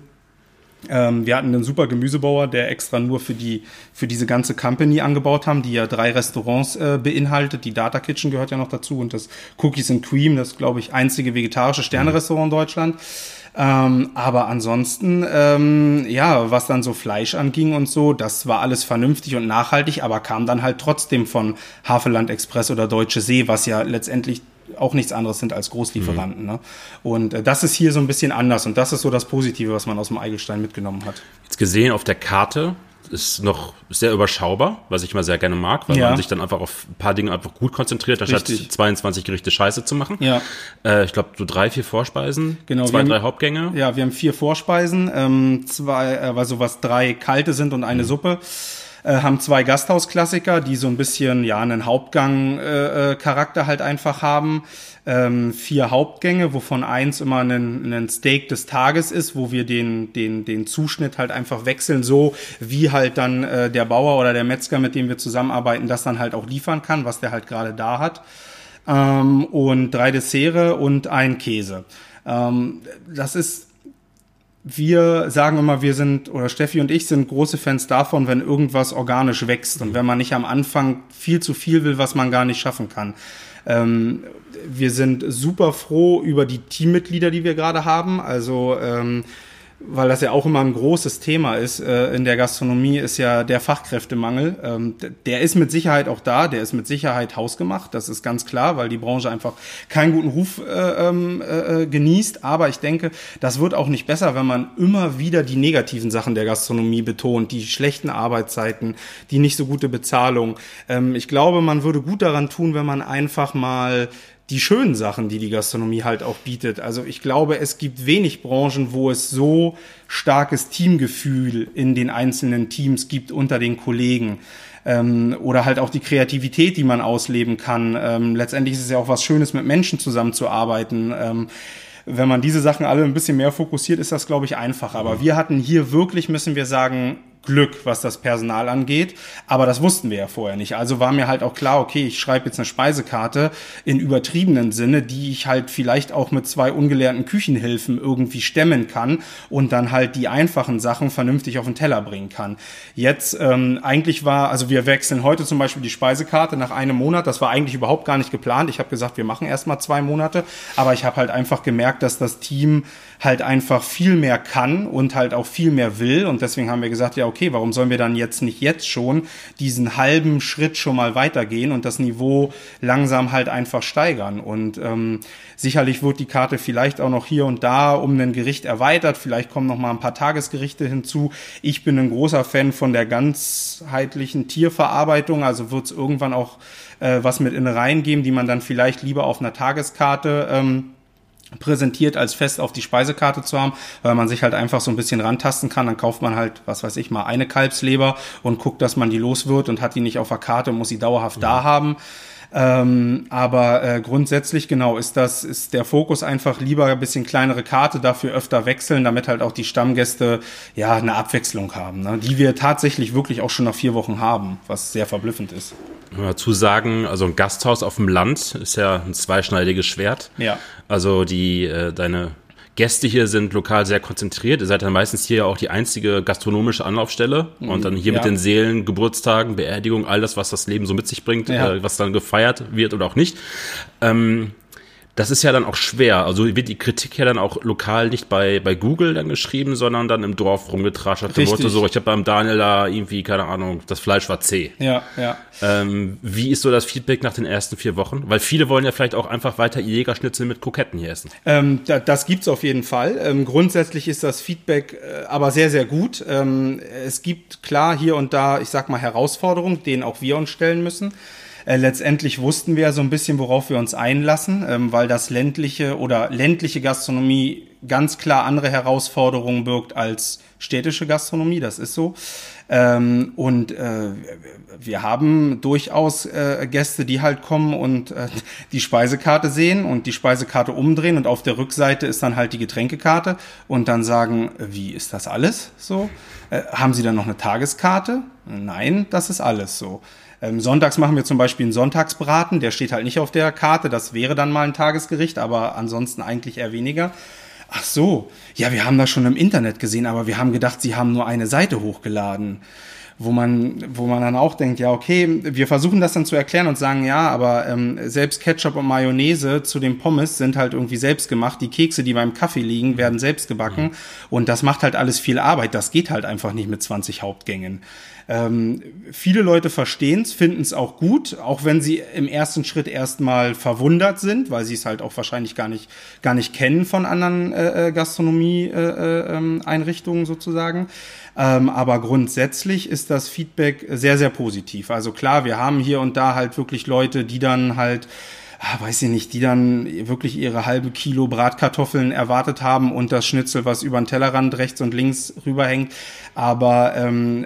Ähm, wir hatten einen super Gemüsebauer, der extra nur für die für diese ganze Company angebaut haben, die ja drei Restaurants äh, beinhaltet. Die Data Kitchen gehört ja noch dazu und das Cookies and Cream, das glaube ich einzige vegetarische Sterne-Restaurant in Deutschland. Ähm, aber ansonsten, ähm, ja, was dann so Fleisch anging und so, das war alles vernünftig und nachhaltig, aber kam dann halt trotzdem von Havelland Express oder Deutsche See, was ja letztendlich auch nichts anderes sind als Großlieferanten. Mhm. Ne? Und äh, das ist hier so ein bisschen anders und das ist so das Positive, was man aus dem Eigelstein mitgenommen hat. Jetzt gesehen auf der Karte ist noch sehr überschaubar, was ich immer sehr gerne mag, weil ja. man sich dann einfach auf ein paar Dinge einfach gut konzentriert, anstatt Richtig. 22 Gerichte Scheiße zu machen. Ja. Äh, ich glaube, so drei, vier Vorspeisen, genau, zwei, haben, drei Hauptgänge. Ja, wir haben vier Vorspeisen, ähm, zwei, äh, also was drei kalte sind und eine mhm. Suppe. Äh, haben zwei Gasthausklassiker, die so ein bisschen ja einen Hauptgang-Charakter äh, halt einfach haben. Ähm, vier Hauptgänge, wovon eins immer ein, ein Steak des Tages ist, wo wir den, den, den Zuschnitt halt einfach wechseln, so wie halt dann äh, der Bauer oder der Metzger, mit dem wir zusammenarbeiten, das dann halt auch liefern kann, was der halt gerade da hat. Ähm, und drei Dessert und ein Käse. Ähm, das ist wir sagen immer, wir sind, oder Steffi und ich sind große Fans davon, wenn irgendwas organisch wächst und wenn man nicht am Anfang viel zu viel will, was man gar nicht schaffen kann. Ähm, wir sind super froh über die Teammitglieder, die wir gerade haben. Also ähm, weil das ja auch immer ein großes Thema ist äh, in der Gastronomie, ist ja der Fachkräftemangel. Ähm, der ist mit Sicherheit auch da, der ist mit Sicherheit hausgemacht, das ist ganz klar, weil die Branche einfach keinen guten Ruf äh, ähm, äh, genießt. Aber ich denke, das wird auch nicht besser, wenn man immer wieder die negativen Sachen der Gastronomie betont, die schlechten Arbeitszeiten, die nicht so gute Bezahlung. Ähm, ich glaube, man würde gut daran tun, wenn man einfach mal die schönen Sachen, die die Gastronomie halt auch bietet. Also ich glaube, es gibt wenig Branchen, wo es so starkes Teamgefühl in den einzelnen Teams gibt unter den Kollegen. Ähm, oder halt auch die Kreativität, die man ausleben kann. Ähm, letztendlich ist es ja auch was Schönes, mit Menschen zusammenzuarbeiten. Ähm, wenn man diese Sachen alle ein bisschen mehr fokussiert, ist das, glaube ich, einfacher. Aber wir hatten hier wirklich, müssen wir sagen, Glück, was das Personal angeht. Aber das wussten wir ja vorher nicht. Also war mir halt auch klar, okay, ich schreibe jetzt eine Speisekarte in übertriebenen Sinne, die ich halt vielleicht auch mit zwei ungelernten Küchenhilfen irgendwie stemmen kann und dann halt die einfachen Sachen vernünftig auf den Teller bringen kann. Jetzt ähm, eigentlich war, also wir wechseln heute zum Beispiel die Speisekarte nach einem Monat. Das war eigentlich überhaupt gar nicht geplant. Ich habe gesagt, wir machen erst mal zwei Monate, aber ich habe halt einfach gemerkt, dass das Team halt einfach viel mehr kann und halt auch viel mehr will. Und deswegen haben wir gesagt, ja, okay, warum sollen wir dann jetzt nicht jetzt schon diesen halben Schritt schon mal weitergehen und das Niveau langsam halt einfach steigern. Und ähm, sicherlich wird die Karte vielleicht auch noch hier und da um ein Gericht erweitert. Vielleicht kommen noch mal ein paar Tagesgerichte hinzu. Ich bin ein großer Fan von der ganzheitlichen Tierverarbeitung. Also wird es irgendwann auch äh, was mit Innereien geben, die man dann vielleicht lieber auf einer Tageskarte ähm, präsentiert als fest auf die Speisekarte zu haben, weil man sich halt einfach so ein bisschen rantasten kann. Dann kauft man halt, was weiß ich mal, eine Kalbsleber und guckt, dass man die los wird und hat die nicht auf der Karte und muss sie dauerhaft mhm. da haben. Ähm, aber äh, grundsätzlich genau ist das ist der Fokus einfach lieber ein bisschen kleinere Karte, dafür öfter wechseln, damit halt auch die Stammgäste ja eine Abwechslung haben, ne? die wir tatsächlich wirklich auch schon nach vier Wochen haben, was sehr verblüffend ist. Dazu sagen, also ein Gasthaus auf dem Land ist ja ein zweischneidiges Schwert. Ja. Also die äh, deine Gäste hier sind lokal sehr konzentriert. Ihr seid dann meistens hier auch die einzige gastronomische Anlaufstelle. Und dann hier ja. mit den Seelen, Geburtstagen, Beerdigungen, all das, was das Leben so mit sich bringt, ja. äh, was dann gefeiert wird oder auch nicht. Ähm, das ist ja dann auch schwer. Also wird die Kritik ja dann auch lokal nicht bei, bei Google dann geschrieben, sondern dann im Dorf rumgetrascht. Dem Motto so, ich habe beim Daniel da irgendwie, keine Ahnung, das Fleisch war zäh. Ja, ja. Ähm, wie ist so das Feedback nach den ersten vier Wochen? Weil viele wollen ja vielleicht auch einfach weiter Jägerschnitzel mit Kroketten hier essen. Ähm, da, das gibt's auf jeden Fall. Ähm, grundsätzlich ist das Feedback äh, aber sehr, sehr gut. Ähm, es gibt klar hier und da, ich sag mal, Herausforderungen, denen auch wir uns stellen müssen. Äh, letztendlich wussten wir so ein bisschen, worauf wir uns einlassen, ähm, weil das ländliche oder ländliche Gastronomie ganz klar andere Herausforderungen birgt als städtische Gastronomie, das ist so. Ähm, und äh, wir haben durchaus äh, Gäste, die halt kommen und äh, die Speisekarte sehen und die Speisekarte umdrehen und auf der Rückseite ist dann halt die Getränkekarte und dann sagen, wie ist das alles so? Äh, haben Sie dann noch eine Tageskarte? Nein, das ist alles so. Ähm, sonntags machen wir zum Beispiel einen Sonntagsbraten, der steht halt nicht auf der Karte, das wäre dann mal ein Tagesgericht, aber ansonsten eigentlich eher weniger. Ach so, ja, wir haben das schon im Internet gesehen, aber wir haben gedacht, sie haben nur eine Seite hochgeladen wo man, wo man dann auch denkt, ja, okay, wir versuchen das dann zu erklären und sagen, ja, aber ähm, selbst Ketchup und Mayonnaise zu den Pommes sind halt irgendwie selbst gemacht. Die Kekse, die beim Kaffee liegen, werden selbst gebacken. Mhm. Und das macht halt alles viel Arbeit. Das geht halt einfach nicht mit 20 Hauptgängen. Ähm, viele Leute verstehen es, finden es auch gut, auch wenn sie im ersten Schritt erstmal verwundert sind, weil sie es halt auch wahrscheinlich gar nicht, gar nicht kennen von anderen äh, äh Gastronomie-Einrichtungen äh, äh, sozusagen. Ähm, aber grundsätzlich ist das Feedback sehr, sehr positiv. Also klar, wir haben hier und da halt wirklich Leute, die dann halt ah, weiß ich nicht, die dann wirklich ihre halbe Kilo Bratkartoffeln erwartet haben und das Schnitzel, was über den Tellerrand rechts und links rüberhängt. Aber ähm,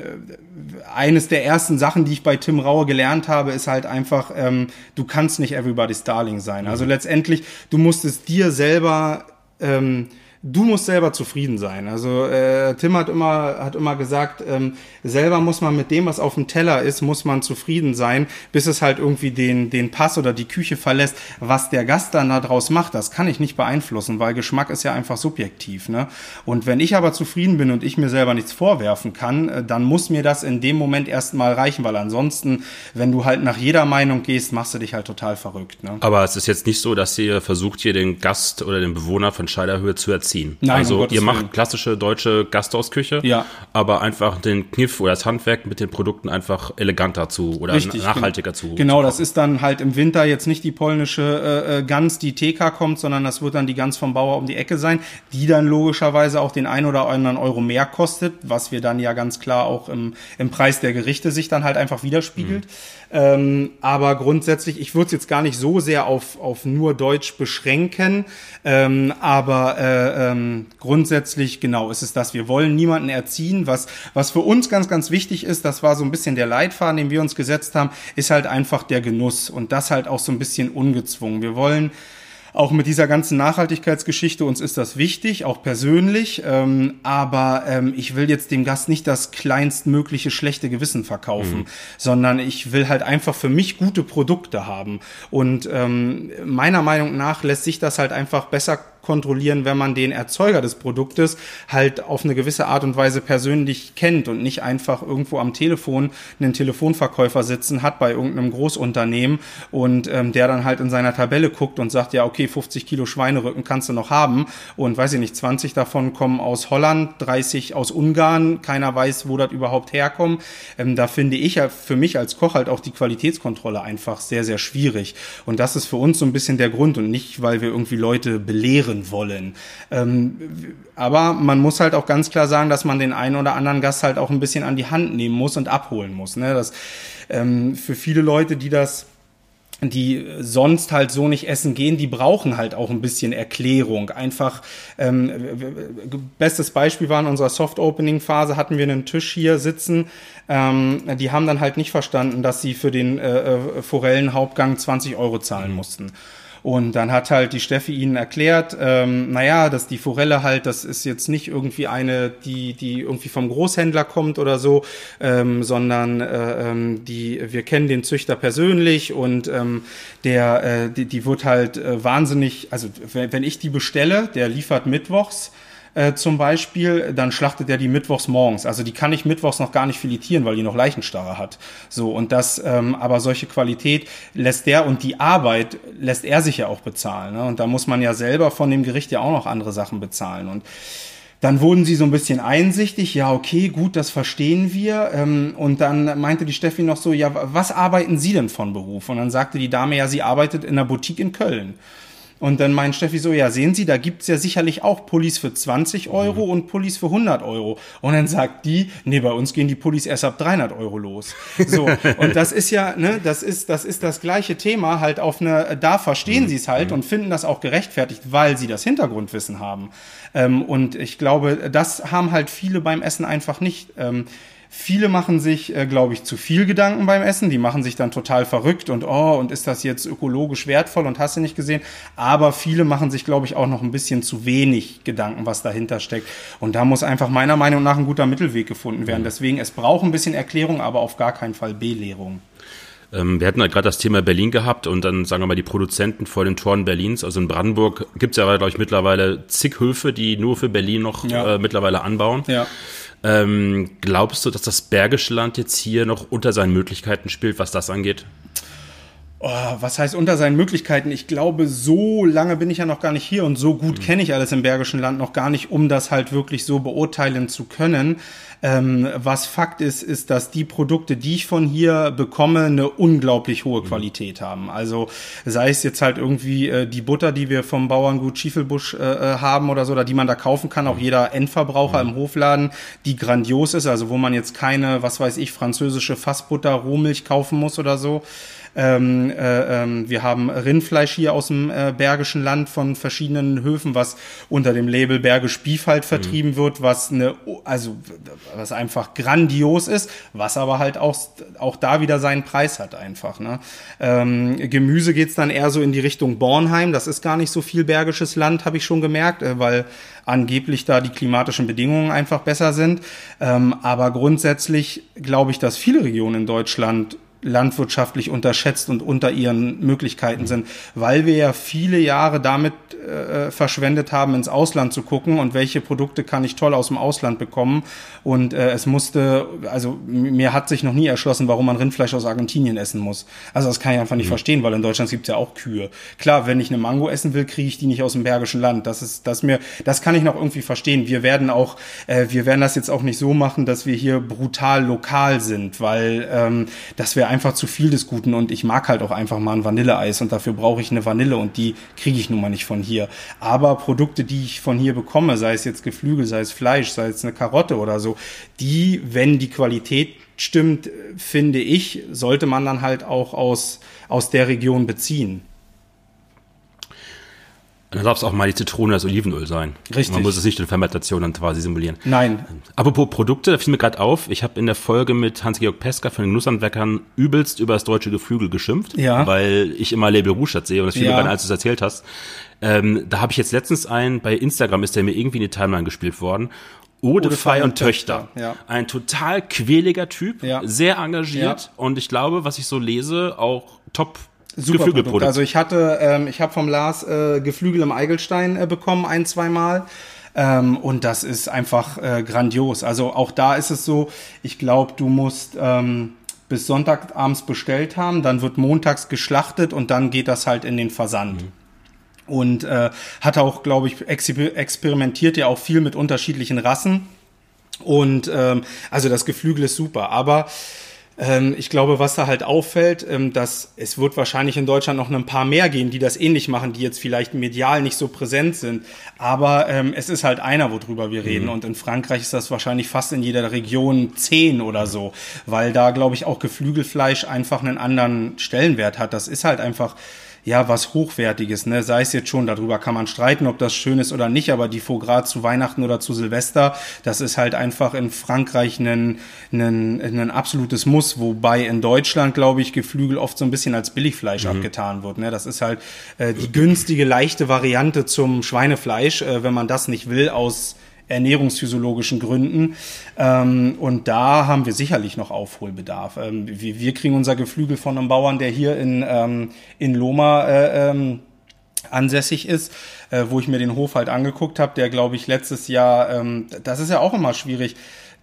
eines der ersten Sachen, die ich bei Tim Raue gelernt habe, ist halt einfach, ähm, du kannst nicht everybody's darling sein. Also letztendlich, du musst es dir selber ähm, du musst selber zufrieden sein. Also äh, Tim hat immer hat immer gesagt, ähm, selber muss man mit dem, was auf dem Teller ist, muss man zufrieden sein, bis es halt irgendwie den den Pass oder die Küche verlässt. Was der Gast dann daraus macht, das kann ich nicht beeinflussen, weil Geschmack ist ja einfach subjektiv. Ne? Und wenn ich aber zufrieden bin und ich mir selber nichts vorwerfen kann, äh, dann muss mir das in dem Moment erstmal reichen, weil ansonsten, wenn du halt nach jeder Meinung gehst, machst du dich halt total verrückt. Ne? Aber es ist jetzt nicht so, dass ihr versucht, hier den Gast oder den Bewohner von Scheiderhöhe zu erziehen ziehen. Nein, also um ihr macht Willen. klassische deutsche Gasthausküche, ja. aber einfach den Kniff oder das Handwerk mit den Produkten einfach eleganter zu oder Richtig, nachhaltiger zu. Genau, das ist dann halt im Winter jetzt nicht die polnische äh, äh Gans, die TK kommt, sondern das wird dann die Gans vom Bauer um die Ecke sein, die dann logischerweise auch den ein oder anderen Euro mehr kostet, was wir dann ja ganz klar auch im, im Preis der Gerichte sich dann halt einfach widerspiegelt. Mhm. Ähm, aber grundsätzlich, ich würde es jetzt gar nicht so sehr auf, auf nur Deutsch beschränken. Ähm, aber äh, ähm, grundsätzlich, genau, ist es das. Wir wollen niemanden erziehen. Was, was für uns ganz, ganz wichtig ist, das war so ein bisschen der Leitfaden, den wir uns gesetzt haben, ist halt einfach der Genuss. Und das halt auch so ein bisschen ungezwungen. Wir wollen auch mit dieser ganzen Nachhaltigkeitsgeschichte, uns ist das wichtig, auch persönlich. Ähm, aber ähm, ich will jetzt dem Gast nicht das kleinstmögliche schlechte Gewissen verkaufen, mhm. sondern ich will halt einfach für mich gute Produkte haben. Und ähm, meiner Meinung nach lässt sich das halt einfach besser kontrollieren, wenn man den Erzeuger des Produktes halt auf eine gewisse Art und Weise persönlich kennt und nicht einfach irgendwo am Telefon einen Telefonverkäufer sitzen hat bei irgendeinem Großunternehmen und ähm, der dann halt in seiner Tabelle guckt und sagt, ja, okay, 50 Kilo Schweinerücken kannst du noch haben und weiß ich nicht, 20 davon kommen aus Holland, 30 aus Ungarn, keiner weiß, wo das überhaupt herkommt. Ähm, da finde ich ja für mich als Koch halt auch die Qualitätskontrolle einfach sehr, sehr schwierig. Und das ist für uns so ein bisschen der Grund und nicht, weil wir irgendwie Leute belehren hören wollen. Ähm, aber man muss halt auch ganz klar sagen, dass man den einen oder anderen Gast halt auch ein bisschen an die Hand nehmen muss und abholen muss. Ne? Das, ähm, für viele Leute, die das die sonst halt so nicht essen gehen, die brauchen halt auch ein bisschen Erklärung. Einfach, ähm, bestes Beispiel war in unserer Soft-Opening-Phase, hatten wir einen Tisch hier sitzen, ähm, die haben dann halt nicht verstanden, dass sie für den äh, äh Forellenhauptgang 20 Euro zahlen mussten. Und dann hat halt die Steffi ihnen erklärt, ähm, naja, dass die Forelle halt, das ist jetzt nicht irgendwie eine, die, die irgendwie vom Großhändler kommt oder so, ähm, sondern äh, ähm, die, wir kennen den Züchter persönlich und ähm, der, äh, die, die wird halt äh, wahnsinnig, also wenn, wenn ich die bestelle, der liefert mittwochs, äh, zum Beispiel, dann schlachtet er die mittwochs morgens. Also die kann ich mittwochs noch gar nicht filetieren, weil die noch Leichenstarre hat. So, und das, ähm, aber solche Qualität lässt der und die Arbeit lässt er sich ja auch bezahlen. Ne? Und da muss man ja selber von dem Gericht ja auch noch andere Sachen bezahlen. Und dann wurden sie so ein bisschen einsichtig, ja, okay, gut, das verstehen wir. Ähm, und dann meinte die Steffi noch so, ja, was arbeiten Sie denn von Beruf? Und dann sagte die Dame, ja, sie arbeitet in einer Boutique in Köln. Und dann meint Steffi so, ja, sehen Sie, da gibt's ja sicherlich auch Pullis für 20 Euro mhm. und Pullis für 100 Euro. Und dann sagt die, nee, bei uns gehen die Pullis erst ab 300 Euro los. So, [laughs] und das ist ja, ne, das ist, das ist das gleiche Thema, halt auf eine, da verstehen mhm. sie es halt mhm. und finden das auch gerechtfertigt, weil sie das Hintergrundwissen haben. Ähm, und ich glaube, das haben halt viele beim Essen einfach nicht. Ähm, Viele machen sich, äh, glaube ich, zu viel Gedanken beim Essen. Die machen sich dann total verrückt und oh, und ist das jetzt ökologisch wertvoll und hast du nicht gesehen. Aber viele machen sich, glaube ich, auch noch ein bisschen zu wenig Gedanken, was dahinter steckt. Und da muss einfach meiner Meinung nach ein guter Mittelweg gefunden werden. Mhm. Deswegen, es braucht ein bisschen Erklärung, aber auf gar keinen Fall Belehrung. Ähm, wir hatten halt gerade das Thema Berlin gehabt und dann sagen wir mal die Produzenten vor den Toren Berlins. Also in Brandenburg gibt es ja, glaube ich, mittlerweile zig Höfe, die nur für Berlin noch ja. äh, mittlerweile anbauen. Ja. Ähm, glaubst du, dass das Bergische Land jetzt hier noch unter seinen Möglichkeiten spielt, was das angeht? Oh, was heißt unter seinen Möglichkeiten? Ich glaube, so lange bin ich ja noch gar nicht hier und so gut mhm. kenne ich alles im Bergischen Land noch gar nicht, um das halt wirklich so beurteilen zu können. Ähm, was Fakt ist, ist, dass die Produkte, die ich von hier bekomme, eine unglaublich hohe mhm. Qualität haben. Also sei es jetzt halt irgendwie äh, die Butter, die wir vom Bauerngut Schiefelbusch äh, äh, haben oder so, oder die man da kaufen kann, auch mhm. jeder Endverbraucher mhm. im Hofladen, die grandios ist, also wo man jetzt keine, was weiß ich, französische Fassbutter, Rohmilch kaufen muss oder so. Ähm, äh, ähm, wir haben Rindfleisch hier aus dem äh, Bergischen Land von verschiedenen Höfen, was unter dem Label Bergisch Beef halt vertrieben mhm. wird, was eine, also was einfach grandios ist, was aber halt auch, auch da wieder seinen Preis hat einfach. Ne? Ähm, Gemüse geht's dann eher so in die Richtung Bornheim, das ist gar nicht so viel bergisches Land, habe ich schon gemerkt, äh, weil angeblich da die klimatischen Bedingungen einfach besser sind. Ähm, aber grundsätzlich glaube ich, dass viele Regionen in Deutschland landwirtschaftlich unterschätzt und unter ihren Möglichkeiten sind, weil wir ja viele Jahre damit äh, verschwendet haben, ins Ausland zu gucken und welche Produkte kann ich toll aus dem Ausland bekommen. Und äh, es musste, also mir hat sich noch nie erschlossen, warum man Rindfleisch aus Argentinien essen muss. Also das kann ich einfach nicht mhm. verstehen, weil in Deutschland gibt es ja auch Kühe. Klar, wenn ich eine Mango essen will, kriege ich die nicht aus dem Bergischen Land. Das ist, das mir, das kann ich noch irgendwie verstehen. Wir werden auch, äh, wir werden das jetzt auch nicht so machen, dass wir hier brutal lokal sind, weil ähm, das wäre einfach zu viel des Guten und ich mag halt auch einfach mal ein Vanilleeis und dafür brauche ich eine Vanille und die kriege ich nun mal nicht von hier. Aber Produkte, die ich von hier bekomme, sei es jetzt Geflügel, sei es Fleisch, sei es eine Karotte oder so, die, wenn die Qualität stimmt, finde ich, sollte man dann halt auch aus, aus der Region beziehen. Dann darf es auch mal die Zitrone das Olivenöl sein. Richtig. Man muss es nicht in Fermentation dann quasi simulieren. Nein. Apropos Produkte, da fiel mir gerade auf, ich habe in der Folge mit Hans-Georg Peska von den Genussanwerkern übelst über das deutsche Geflügel geschimpft, ja. weil ich immer Label Rustadt sehe und das fiel ja. mir gerade, als du es erzählt hast. Ähm, da habe ich jetzt letztens einen, bei Instagram ist der mir irgendwie in die Timeline gespielt worden. Ode, Ode Fei und Töchter. Ja. Ein total quäliger Typ, ja. sehr engagiert ja. und ich glaube, was ich so lese, auch top Super Geflügelprodukt. Also ich hatte, ähm, ich habe vom Lars äh, Geflügel im Eigelstein äh, bekommen, ein, zwei Mal. Ähm, und das ist einfach äh, grandios. Also auch da ist es so, ich glaube, du musst ähm, bis Sonntagabends bestellt haben, dann wird montags geschlachtet und dann geht das halt in den Versand. Mhm. Und äh, hat auch, glaube ich, experimentiert ja auch viel mit unterschiedlichen Rassen. Und ähm, also das Geflügel ist super. Aber ich glaube, was da halt auffällt, ähm, dass es wird wahrscheinlich in Deutschland noch ein paar mehr gehen, die das ähnlich machen, die jetzt vielleicht medial nicht so präsent sind. Aber ähm, es ist halt einer, worüber wir reden. Mhm. Und in Frankreich ist das wahrscheinlich fast in jeder Region zehn oder so, weil da, glaube ich, auch Geflügelfleisch einfach einen anderen Stellenwert hat. Das ist halt einfach ja, was Hochwertiges, ne? Sei es jetzt schon, darüber kann man streiten, ob das schön ist oder nicht, aber die Faux Gras zu Weihnachten oder zu Silvester, das ist halt einfach in Frankreich ein, ein, ein absolutes Muss, wobei in Deutschland, glaube ich, Geflügel oft so ein bisschen als Billigfleisch mhm. abgetan wird. Ne? Das ist halt äh, die günstige, leichte Variante zum Schweinefleisch, äh, wenn man das nicht will, aus ernährungsphysiologischen Gründen. Ähm, und da haben wir sicherlich noch Aufholbedarf. Ähm, wir, wir, kriegen unser Geflügel von einem Bauern, der hier in, ähm, in Loma äh, ähm, ansässig ist, äh, wo ich mir den Hof halt angeguckt habe, der glaube ich letztes Jahr, ähm, das ist ja auch immer schwierig,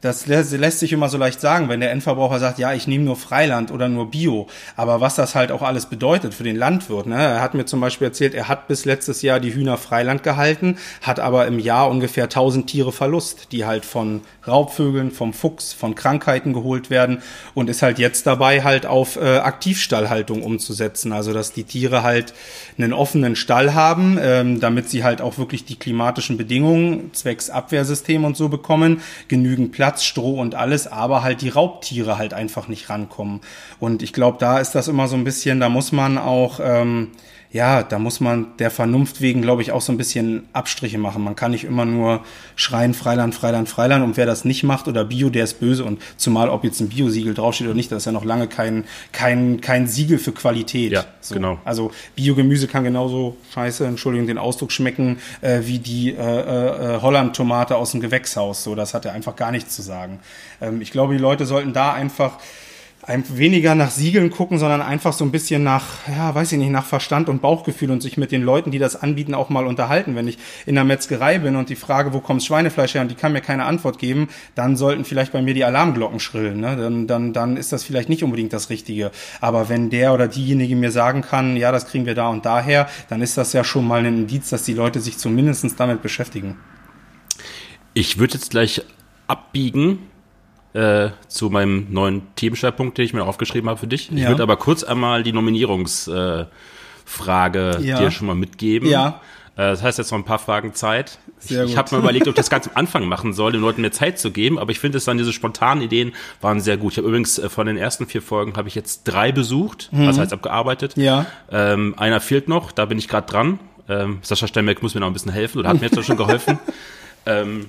das lässt sich immer so leicht sagen, wenn der Endverbraucher sagt, ja, ich nehme nur Freiland oder nur Bio. Aber was das halt auch alles bedeutet für den Landwirt. Ne? Er hat mir zum Beispiel erzählt, er hat bis letztes Jahr die Hühner Freiland gehalten, hat aber im Jahr ungefähr 1000 Tiere Verlust, die halt von Raubvögeln, vom Fuchs, von Krankheiten geholt werden und ist halt jetzt dabei, halt auf äh, Aktivstallhaltung umzusetzen. Also dass die Tiere halt einen offenen Stall haben, ähm, damit sie halt auch wirklich die klimatischen Bedingungen zwecks Abwehrsystem und so bekommen, genügend Platz Stroh und alles, aber halt die Raubtiere halt einfach nicht rankommen. Und ich glaube, da ist das immer so ein bisschen, da muss man auch ähm, ja, da muss man der Vernunft wegen, glaube ich, auch so ein bisschen Abstriche machen. Man kann nicht immer nur schreien, Freiland, Freiland, Freiland. Und wer das nicht macht oder Bio, der ist böse. Und zumal, ob jetzt ein Bio-Siegel draufsteht oder nicht, das ist ja noch lange kein, kein, kein Siegel für Qualität. Ja, so. genau. Also Biogemüse kann genauso scheiße, Entschuldigung den Ausdruck, schmecken äh, wie die äh, äh, Holland-Tomate aus dem Gewächshaus. So, das hat ja einfach gar nichts zu sagen. Ähm, ich glaube, die Leute sollten da einfach weniger nach Siegeln gucken, sondern einfach so ein bisschen nach, ja, weiß ich nicht, nach Verstand und Bauchgefühl und sich mit den Leuten, die das anbieten, auch mal unterhalten. Wenn ich in der Metzgerei bin und die Frage, wo kommt Schweinefleisch her und die kann mir keine Antwort geben, dann sollten vielleicht bei mir die Alarmglocken schrillen. Ne? Dann, dann, dann ist das vielleicht nicht unbedingt das Richtige. Aber wenn der oder diejenige mir sagen kann, ja, das kriegen wir da und daher, dann ist das ja schon mal ein Indiz, dass die Leute sich zumindest damit beschäftigen. Ich würde jetzt gleich abbiegen äh, zu meinem neuen Themenschwerpunkt, den ich mir aufgeschrieben habe für dich. Ja. Ich würde aber kurz einmal die Nominierungsfrage äh, ja. dir schon mal mitgeben. Ja. das heißt jetzt noch ein paar Fragen Zeit. Sehr ich ich habe mir überlegt, ob ich das [laughs] ganz am Anfang machen soll, den Leuten mehr Zeit zu geben, aber ich finde es dann, diese spontanen Ideen waren sehr gut. Ich habe übrigens äh, von den ersten vier Folgen habe ich jetzt drei besucht, mhm. was heißt abgearbeitet. Ja. Ähm, einer fehlt noch, da bin ich gerade dran. Ähm, Sascha Steinbeck muss mir noch ein bisschen helfen oder hat mir jetzt schon geholfen. [laughs] ähm,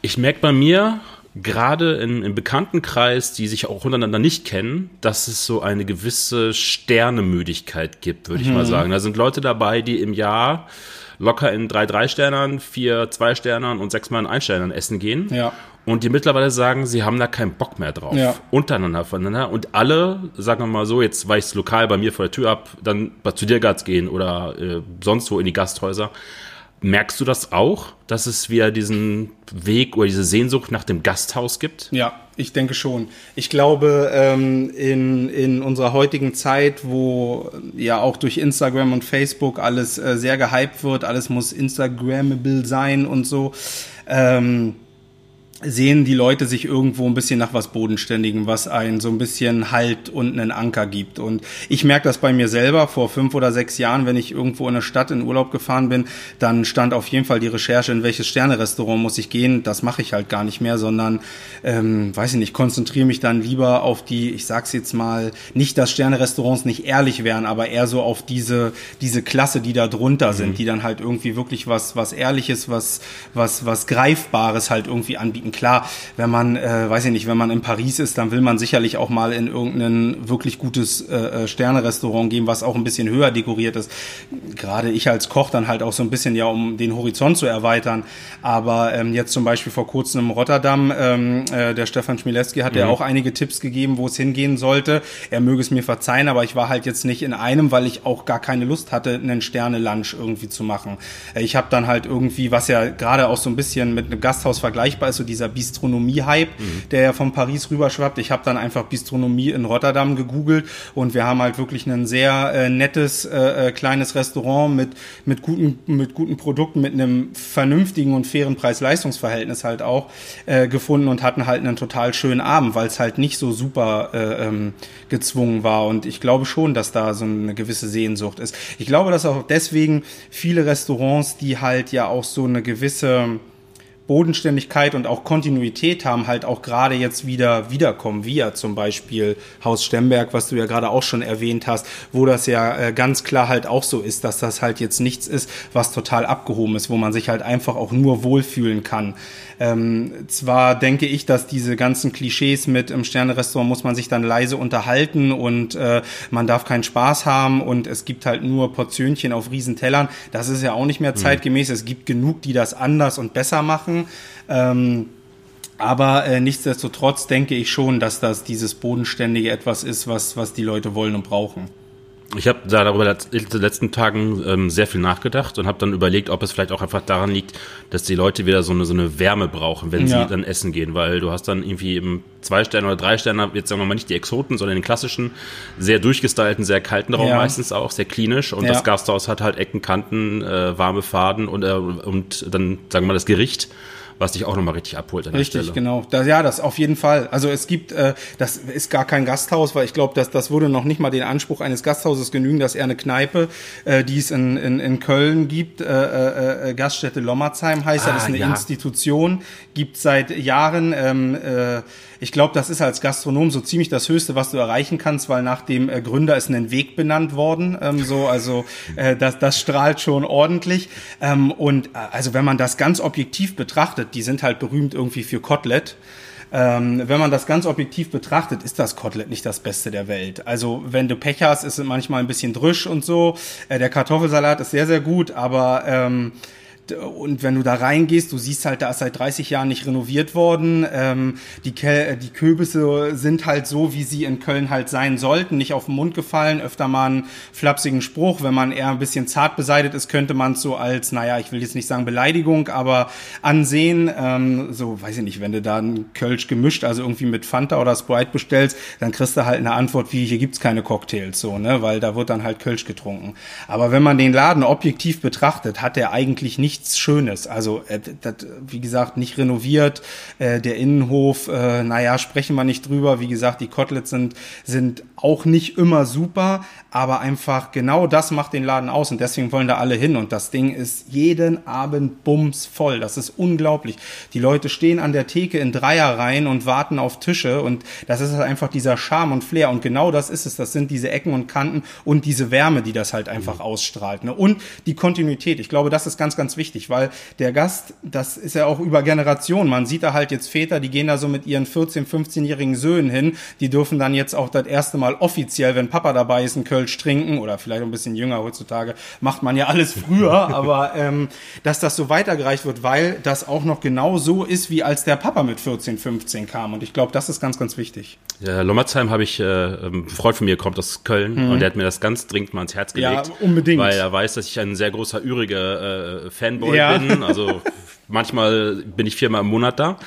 ich merke bei mir, gerade in, im Bekanntenkreis, die sich auch untereinander nicht kennen, dass es so eine gewisse Sternemüdigkeit gibt, würde ich mhm. mal sagen. Da sind Leute dabei, die im Jahr locker in drei Drei-Sternern, vier Zwei-Sternern und sechs Mal in Ein-Sternern essen gehen. Ja. Und die mittlerweile sagen, sie haben da keinen Bock mehr drauf. Ja. Untereinander voneinander. Und alle, sagen wir mal so, jetzt weichst lokal bei mir vor der Tür ab, dann zu dir Dirgatz gehen oder äh, sonst wo in die Gasthäuser Merkst du das auch, dass es wieder diesen Weg oder diese Sehnsucht nach dem Gasthaus gibt? Ja, ich denke schon. Ich glaube, ähm, in, in unserer heutigen Zeit, wo ja auch durch Instagram und Facebook alles äh, sehr gehypt wird, alles muss Instagrammable sein und so, ähm, sehen die Leute sich irgendwo ein bisschen nach was Bodenständigem, was einen so ein bisschen Halt und einen Anker gibt. Und ich merke das bei mir selber. Vor fünf oder sechs Jahren, wenn ich irgendwo in der Stadt in Urlaub gefahren bin, dann stand auf jeden Fall die Recherche, in welches Sternerestaurant muss ich gehen. Das mache ich halt gar nicht mehr, sondern, ähm, weiß ich nicht, konzentriere mich dann lieber auf die, ich sag's jetzt mal, nicht, dass Sternerestaurants nicht ehrlich wären, aber eher so auf diese, diese Klasse, die da drunter sind, mhm. die dann halt irgendwie wirklich was, was Ehrliches, was, was, was Greifbares halt irgendwie anbieten Geschichten. Klar, wenn man, äh, weiß ich nicht, wenn man in Paris ist, dann will man sicherlich auch mal in irgendein wirklich gutes äh, äh Sternerestaurant gehen, was auch ein bisschen höher dekoriert ist. Gerade ich als Koch dann halt auch so ein bisschen ja, um den Horizont zu erweitern. Aber ähm, jetzt zum Beispiel vor kurzem in Rotterdam, ähm, äh, der Stefan Schmielewski hat mhm. ja auch einige Tipps gegeben, wo es hingehen sollte. Er möge es mir verzeihen, aber ich war halt jetzt nicht in einem, weil ich auch gar keine Lust hatte, einen Sterne-Lunch irgendwie zu machen. Äh, ich habe dann halt irgendwie, was ja gerade auch so ein bisschen mit einem Gasthaus vergleichbar ist, so dieser Bistronomie-Hype, mhm. der ja von Paris rüberschwappt. Ich habe dann einfach Bistronomie in Rotterdam gegoogelt und wir haben halt wirklich ein sehr äh, nettes äh, äh, kleines Restaurant mit mit guten mit guten Produkten, mit einem vernünftigen und fairen Preis-Leistungs-Verhältnis halt auch äh, gefunden und hatten halt einen total schönen Abend, weil es halt nicht so super äh, ähm, gezwungen war. Und ich glaube schon, dass da so eine gewisse Sehnsucht ist. Ich glaube, dass auch deswegen viele Restaurants, die halt ja auch so eine gewisse Bodenständigkeit und auch Kontinuität haben, halt auch gerade jetzt wieder wiederkommen, wie ja zum Beispiel Haus Stemberg, was du ja gerade auch schon erwähnt hast, wo das ja äh, ganz klar halt auch so ist, dass das halt jetzt nichts ist, was total abgehoben ist, wo man sich halt einfach auch nur wohlfühlen kann. Ähm, zwar denke ich, dass diese ganzen Klischees mit im Sternerestaurant muss man sich dann leise unterhalten und äh, man darf keinen Spaß haben und es gibt halt nur Portionchen auf Riesentellern. Das ist ja auch nicht mehr mhm. zeitgemäß. Mhm. Es gibt genug, die das anders und besser machen. Ähm, aber äh, nichtsdestotrotz denke ich schon, dass das dieses bodenständige etwas ist, was, was die Leute wollen und brauchen. Ich habe da darüber in den letzten Tagen ähm, sehr viel nachgedacht und habe dann überlegt, ob es vielleicht auch einfach daran liegt, dass die Leute wieder so eine, so eine Wärme brauchen, wenn ja. sie dann essen gehen, weil du hast dann irgendwie im zwei Sterne oder drei Sterne, jetzt sagen wir mal nicht die Exoten, sondern den klassischen, sehr durchgestylten, sehr kalten Raum ja. meistens auch, sehr klinisch und ja. das Gasthaus hat halt Ecken, Kanten, äh, warme Faden und, äh, und dann sagen wir mal das Gericht was dich auch nochmal richtig abholt an der richtig, Stelle. genau. Das, ja, das auf jeden Fall. Also es gibt, äh, das ist gar kein Gasthaus, weil ich glaube, dass das würde noch nicht mal den Anspruch eines Gasthauses genügen, dass er eine Kneipe, äh, die es in, in, in Köln gibt, äh, äh, äh Gaststätte Lommerzheim heißt, ah, das ist eine ja. Institution, gibt seit Jahren ähm, äh, ich glaube, das ist als Gastronom so ziemlich das Höchste, was du erreichen kannst, weil nach dem äh, Gründer ist ein Weg benannt worden. Ähm, so, also äh, das, das strahlt schon ordentlich. Ähm, und äh, also wenn man das ganz objektiv betrachtet, die sind halt berühmt irgendwie für Kotelett. Ähm, wenn man das ganz objektiv betrachtet, ist das Kotelett nicht das Beste der Welt. Also wenn du Pech hast, ist es manchmal ein bisschen drüsch und so. Äh, der Kartoffelsalat ist sehr, sehr gut, aber ähm, und wenn du da reingehst, du siehst halt, da ist seit 30 Jahren nicht renoviert worden. Ähm, die, Ke die Kürbisse sind halt so, wie sie in Köln halt sein sollten, nicht auf den Mund gefallen. Öfter mal einen flapsigen Spruch. Wenn man eher ein bisschen zart beseitigt ist, könnte man es so als, naja, ich will jetzt nicht sagen Beleidigung, aber ansehen. Ähm, so, weiß ich nicht, wenn du da einen Kölsch gemischt, also irgendwie mit Fanta oder Sprite bestellst, dann kriegst du halt eine Antwort wie, hier gibt's keine Cocktails, so, ne, weil da wird dann halt Kölsch getrunken. Aber wenn man den Laden objektiv betrachtet, hat er eigentlich nicht nichts Schönes. Also, äh, das, wie gesagt, nicht renoviert. Äh, der Innenhof, äh, naja, sprechen wir nicht drüber. Wie gesagt, die Koteletts sind, sind auch nicht immer super, aber einfach genau das macht den Laden aus und deswegen wollen da alle hin und das Ding ist jeden Abend bums voll. Das ist unglaublich. Die Leute stehen an der Theke in Dreierreihen und warten auf Tische und das ist halt einfach dieser Charme und Flair und genau das ist es. Das sind diese Ecken und Kanten und diese Wärme, die das halt einfach mhm. ausstrahlt. Ne? Und die Kontinuität. Ich glaube, das ist ganz, ganz wichtig, weil der Gast, das ist ja auch über Generationen. Man sieht da halt jetzt Väter, die gehen da so mit ihren 14, 15-jährigen Söhnen hin. Die dürfen dann jetzt auch das erste Mal offiziell, wenn Papa dabei ist, ein Kölsch trinken oder vielleicht ein bisschen jünger heutzutage, macht man ja alles früher, [laughs] aber ähm, dass das so weitergereicht wird, weil das auch noch genau so ist, wie als der Papa mit 14, 15 kam. Und ich glaube, das ist ganz, ganz wichtig. Ja, Lommerzheim habe ich, äh, ein Freund von mir kommt aus Köln mhm. und der hat mir das ganz dringend mal ins Herz gelegt. Ja, unbedingt. Weil er weiß, dass ich ein sehr großer Ürige äh, Fanboy ja. bin. Also [laughs] manchmal bin ich viermal im Monat da.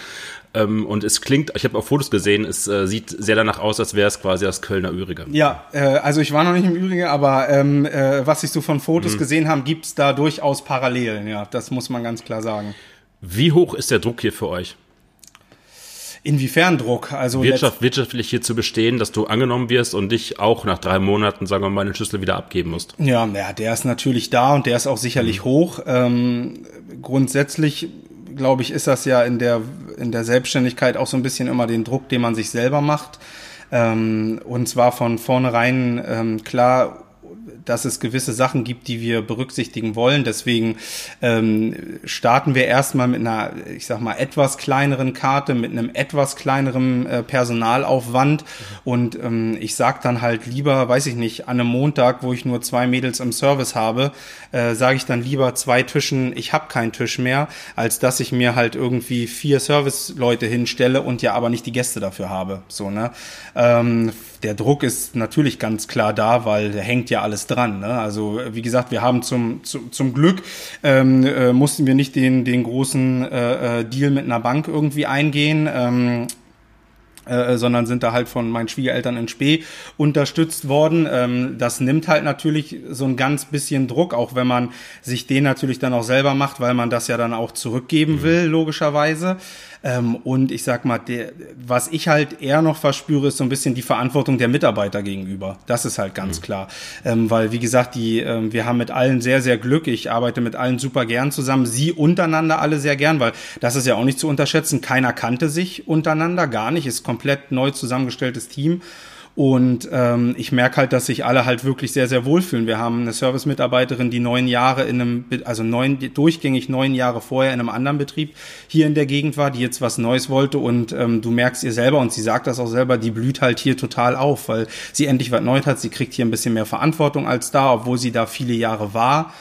Ähm, und es klingt, ich habe auch Fotos gesehen, es äh, sieht sehr danach aus, als wäre es quasi das Kölner Ürige. Ja, äh, also ich war noch nicht im Ürige, aber ähm, äh, was ich so von Fotos mhm. gesehen habe, gibt's da durchaus Parallelen. Ja, das muss man ganz klar sagen. Wie hoch ist der Druck hier für euch? Inwiefern Druck? Also Wirtschaft, wirtschaftlich hier zu bestehen, dass du angenommen wirst und dich auch nach drei Monaten, sagen wir mal, den Schlüssel wieder abgeben musst. Ja, ja, der ist natürlich da und der ist auch sicherlich mhm. hoch. Ähm, grundsätzlich glaube ich, ist das ja in der, in der Selbstständigkeit auch so ein bisschen immer den Druck, den man sich selber macht. Ähm, und zwar von vornherein ähm, klar dass es gewisse Sachen gibt, die wir berücksichtigen wollen. Deswegen ähm, starten wir erstmal mit einer, ich sag mal, etwas kleineren Karte, mit einem etwas kleineren äh, Personalaufwand. Und ähm, ich sag dann halt lieber, weiß ich nicht, an einem Montag, wo ich nur zwei Mädels im Service habe, äh, sage ich dann lieber zwei Tischen, ich habe keinen Tisch mehr, als dass ich mir halt irgendwie vier Serviceleute hinstelle und ja aber nicht die Gäste dafür habe. So, ne? Ähm, der Druck ist natürlich ganz klar da, weil hängt ja alles dran. Ne? Also wie gesagt, wir haben zum, zum, zum Glück ähm, äh, mussten wir nicht den, den großen äh, äh Deal mit einer Bank irgendwie eingehen. Ähm, äh, sondern sind da halt von meinen Schwiegereltern in Spee unterstützt worden. Ähm, das nimmt halt natürlich so ein ganz bisschen Druck, auch wenn man sich den natürlich dann auch selber macht, weil man das ja dann auch zurückgeben mhm. will, logischerweise. Ähm, und ich sag mal, der, was ich halt eher noch verspüre, ist so ein bisschen die Verantwortung der Mitarbeiter gegenüber. Das ist halt ganz mhm. klar. Ähm, weil, wie gesagt, die, ähm, wir haben mit allen sehr, sehr Glück. Ich arbeite mit allen super gern zusammen. Sie untereinander alle sehr gern, weil das ist ja auch nicht zu unterschätzen. Keiner kannte sich untereinander, gar nicht. Ist komplett neu zusammengestelltes Team. Und ähm, ich merke halt, dass sich alle halt wirklich sehr, sehr wohlfühlen. Wir haben eine Service-Mitarbeiterin, die neun Jahre in einem, also neun, durchgängig neun Jahre vorher in einem anderen Betrieb hier in der Gegend war, die jetzt was Neues wollte. Und ähm, du merkst ihr selber, und sie sagt das auch selber, die blüht halt hier total auf, weil sie endlich was Neues hat. Sie kriegt hier ein bisschen mehr Verantwortung als da, obwohl sie da viele Jahre war.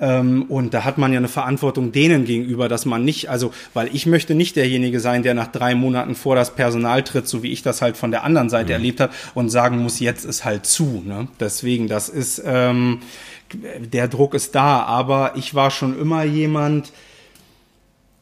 Ähm, und da hat man ja eine Verantwortung denen gegenüber, dass man nicht, also, weil ich möchte nicht derjenige sein, der nach drei Monaten vor das Personal tritt, so wie ich das halt von der anderen Seite mhm. erlebt habe und sagen muss, jetzt ist halt zu. Ne? Deswegen, das ist, ähm, der Druck ist da, aber ich war schon immer jemand,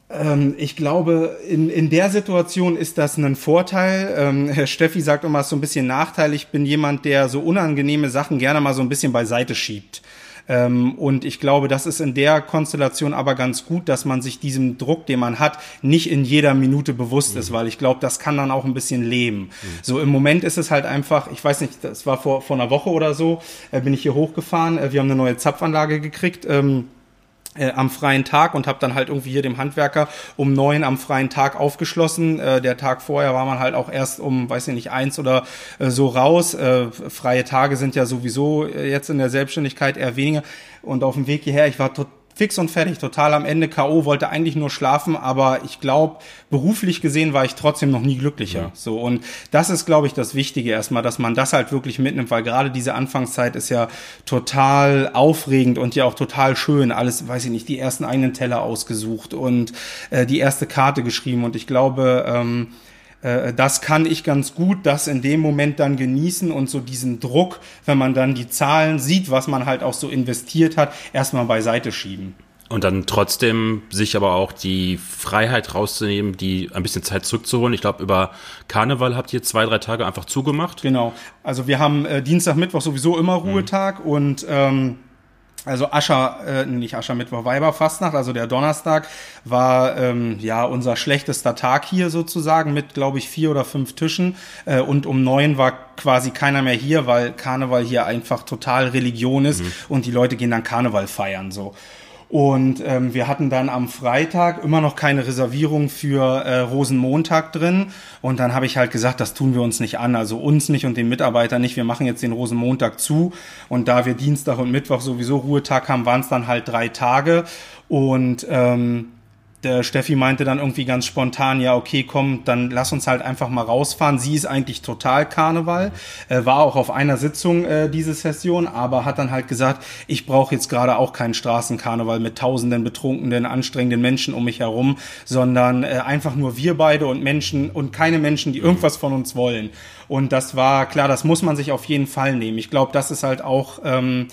ähm, ich glaube, in, in der Situation ist das ein Vorteil. Ähm, [laughs] Herr Steffi sagt immer, es ist so ein bisschen Nachteil. Ich bin jemand, der so unangenehme Sachen gerne mal so ein bisschen beiseite schiebt. Ähm, und ich glaube, das ist in der Konstellation aber ganz gut, dass man sich diesem Druck, den man hat, nicht in jeder Minute bewusst mhm. ist, weil ich glaube, das kann dann auch ein bisschen leben. Mhm. So im Moment ist es halt einfach, ich weiß nicht, das war vor, vor einer Woche oder so, äh, bin ich hier hochgefahren, äh, wir haben eine neue Zapfanlage gekriegt. Ähm, äh, am freien Tag und habe dann halt irgendwie hier dem Handwerker um neun am freien Tag aufgeschlossen. Äh, der Tag vorher war man halt auch erst um, weiß ich nicht, eins oder äh, so raus. Äh, freie Tage sind ja sowieso äh, jetzt in der Selbstständigkeit eher weniger. Und auf dem Weg hierher, ich war total fix und fertig, total am Ende K.O., wollte eigentlich nur schlafen, aber ich glaube, beruflich gesehen war ich trotzdem noch nie glücklicher. Ja. So, und das ist, glaube ich, das Wichtige erstmal, dass man das halt wirklich mitnimmt, weil gerade diese Anfangszeit ist ja total aufregend und ja auch total schön. Alles, weiß ich nicht, die ersten eigenen Teller ausgesucht und äh, die erste Karte geschrieben. Und ich glaube, ähm, äh, das kann ich ganz gut, das in dem Moment dann genießen und so diesen Druck, wenn man dann die Zahlen sieht, was man halt auch so investiert hat, erstmal beiseite schieben. Und dann trotzdem sich aber auch die Freiheit rauszunehmen, die ein bisschen Zeit zurückzuholen. Ich glaube, über Karneval habt ihr zwei, drei Tage einfach zugemacht. Genau. Also wir haben äh, Dienstag, Mittwoch sowieso immer Ruhetag mhm. und ähm, Also Ascher, äh, nicht Aschermittwoch, Weiberfastnacht, also der Donnerstag war ähm, ja unser schlechtester Tag hier sozusagen mit, glaube ich, vier oder fünf Tischen. Äh, und um neun war quasi keiner mehr hier, weil Karneval hier einfach total Religion ist mhm. und die Leute gehen dann Karneval feiern so. Und ähm, wir hatten dann am Freitag immer noch keine Reservierung für äh, Rosenmontag drin. Und dann habe ich halt gesagt, das tun wir uns nicht an. Also uns nicht und den Mitarbeitern nicht. Wir machen jetzt den Rosenmontag zu. Und da wir Dienstag und Mittwoch sowieso Ruhetag haben, waren es dann halt drei Tage. Und ähm, der Steffi meinte dann irgendwie ganz spontan, ja, okay, komm, dann lass uns halt einfach mal rausfahren. Sie ist eigentlich total Karneval, äh, war auch auf einer Sitzung äh, diese Session, aber hat dann halt gesagt, ich brauche jetzt gerade auch keinen Straßenkarneval mit tausenden betrunkenen, anstrengenden Menschen um mich herum, sondern äh, einfach nur wir beide und Menschen und keine Menschen, die irgendwas von uns wollen. Und das war klar, das muss man sich auf jeden Fall nehmen. Ich glaube, das ist halt auch ähm,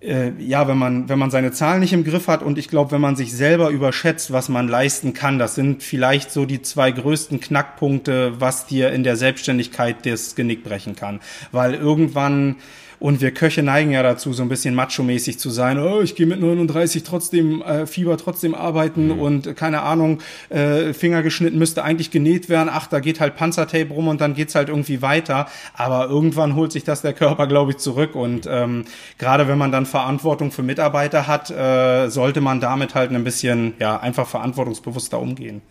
äh, ja, wenn man, wenn man seine Zahlen nicht im Griff hat und ich glaube, wenn man sich selber überschätzt, was man leisten kann, das sind vielleicht so die zwei größten Knackpunkte, was dir in der Selbstständigkeit das Genick brechen kann. Weil irgendwann und wir Köche neigen ja dazu, so ein bisschen macho-mäßig zu sein. Oh, ich gehe mit 39 trotzdem, äh, Fieber trotzdem arbeiten mhm. und keine Ahnung, äh, Finger geschnitten müsste eigentlich genäht werden. Ach, da geht halt Panzertape rum und dann geht's halt irgendwie weiter. Aber irgendwann holt sich das der Körper, glaube ich, zurück. Und ähm, gerade wenn man dann Verantwortung für Mitarbeiter hat, äh, sollte man damit halt ein bisschen, ja, einfach verantwortungsbewusster umgehen.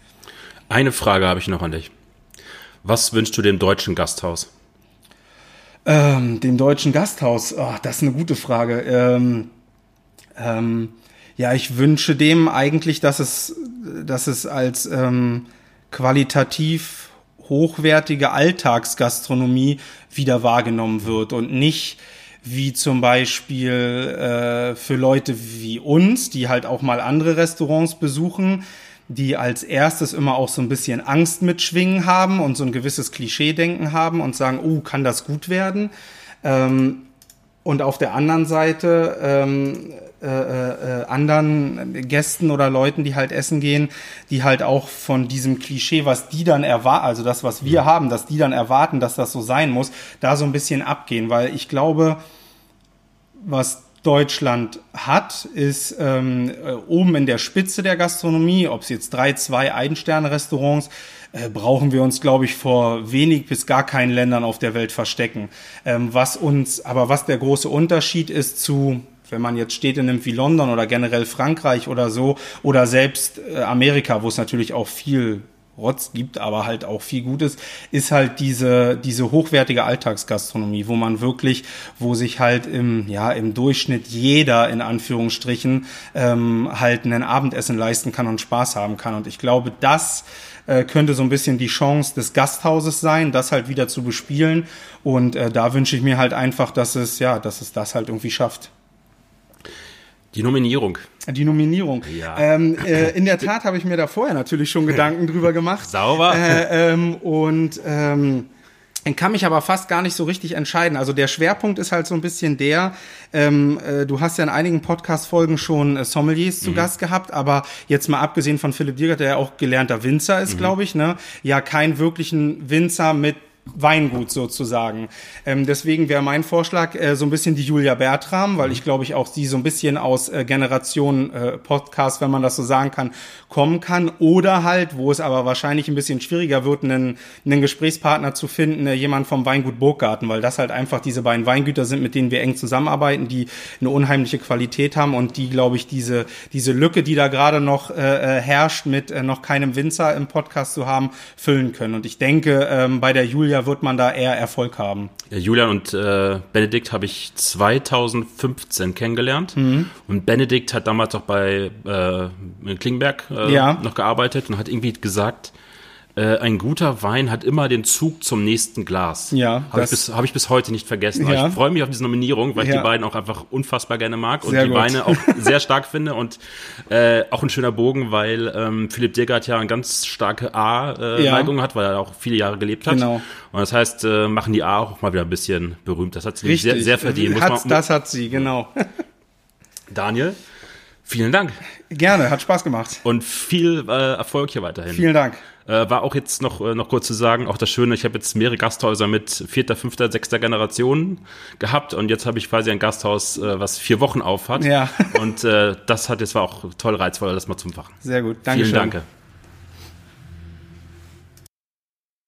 Eine Frage habe ich noch an dich. Was wünschst du dem deutschen Gasthaus? Ähm, dem deutschen Gasthaus, oh, das ist eine gute Frage. Ähm, ähm, ja, ich wünsche dem eigentlich, dass es, dass es als ähm, qualitativ hochwertige Alltagsgastronomie wieder wahrgenommen wird und nicht wie zum Beispiel äh, für Leute wie uns, die halt auch mal andere Restaurants besuchen, die als erstes immer auch so ein bisschen Angst mitschwingen haben und so ein gewisses Klischee-Denken haben und sagen, oh, kann das gut werden? Ähm, und auf der anderen Seite ähm, äh, äh, anderen Gästen oder Leuten, die halt essen gehen, die halt auch von diesem Klischee, was die dann erwarten, also das, was wir haben, dass die dann erwarten, dass das so sein muss, da so ein bisschen abgehen, weil ich glaube, was Deutschland hat, ist ähm, äh, oben in der Spitze der Gastronomie, ob es jetzt drei, zwei Ein-Sterne-Restaurants, äh, brauchen wir uns, glaube ich, vor wenig bis gar keinen Ländern auf der Welt verstecken. Ähm, was uns, aber was der große Unterschied ist zu wenn man jetzt Städte nimmt wie London oder generell Frankreich oder so oder selbst äh, Amerika, wo es natürlich auch viel Rotz gibt, aber halt auch viel Gutes, ist halt diese, diese hochwertige Alltagsgastronomie, wo man wirklich, wo sich halt im, ja, im Durchschnitt jeder in Anführungsstrichen ähm, halt ein Abendessen leisten kann und Spaß haben kann. Und ich glaube, das äh, könnte so ein bisschen die Chance des Gasthauses sein, das halt wieder zu bespielen. Und äh, da wünsche ich mir halt einfach, dass es, ja, dass es das halt irgendwie schafft. Die Nominierung. Die Nominierung. Ja. Ähm, äh, in der Tat habe ich mir da vorher natürlich schon Gedanken drüber gemacht. [laughs] Sauber. Äh, ähm, und ähm, kann mich aber fast gar nicht so richtig entscheiden. Also der Schwerpunkt ist halt so ein bisschen der, ähm, äh, du hast ja in einigen Podcast-Folgen schon äh, Sommeliers zu mhm. Gast gehabt, aber jetzt mal abgesehen von Philipp Dirgert, der ja auch gelernter Winzer ist, mhm. glaube ich, ne, ja keinen wirklichen Winzer mit Weingut sozusagen. Ähm, deswegen wäre mein Vorschlag äh, so ein bisschen die Julia Bertram, weil ich glaube ich auch sie so ein bisschen aus äh, Generation äh, Podcast, wenn man das so sagen kann, kommen kann. Oder halt, wo es aber wahrscheinlich ein bisschen schwieriger wird, einen, einen Gesprächspartner zu finden, äh, jemand vom Weingut Burggarten, weil das halt einfach diese beiden Weingüter sind, mit denen wir eng zusammenarbeiten, die eine unheimliche Qualität haben und die, glaube ich, diese, diese Lücke, die da gerade noch äh, äh, herrscht, mit äh, noch keinem Winzer im Podcast zu haben, füllen können. Und ich denke, ähm, bei der Julia wird man da eher Erfolg haben. Julian und äh, Benedikt habe ich 2015 kennengelernt. Mhm. Und Benedikt hat damals auch bei äh, Klingberg äh, ja. noch gearbeitet und hat irgendwie gesagt, äh, ein guter Wein hat immer den Zug zum nächsten Glas. Ja. Habe ich, bis, hab ich bis heute nicht vergessen. Ja. ich freue mich auf diese Nominierung, weil ja. ich die beiden auch einfach unfassbar gerne mag und sehr die gut. Weine auch [laughs] sehr stark finde und äh, auch ein schöner Bogen, weil ähm, Philipp Dirgert ja eine ganz starke A-Neigung äh, ja. hat, weil er auch viele Jahre gelebt hat. Genau. Und das heißt, äh, machen die A auch mal wieder ein bisschen berühmt. Das hat sie sehr, sehr verdient. Hat's, man, das hat sie, genau. [laughs] Daniel, Vielen Dank. Gerne, hat Spaß gemacht. Und viel äh, Erfolg hier weiterhin. Vielen Dank. Äh, war auch jetzt noch, äh, noch kurz zu sagen, auch das Schöne, ich habe jetzt mehrere Gasthäuser mit vierter, fünfter, sechster Generation gehabt und jetzt habe ich quasi ein Gasthaus, äh, was vier Wochen auf hat. Ja. Und äh, das hat jetzt war auch toll reizvoll, das mal zu machen. Sehr gut. Dankeschön. Vielen Dank.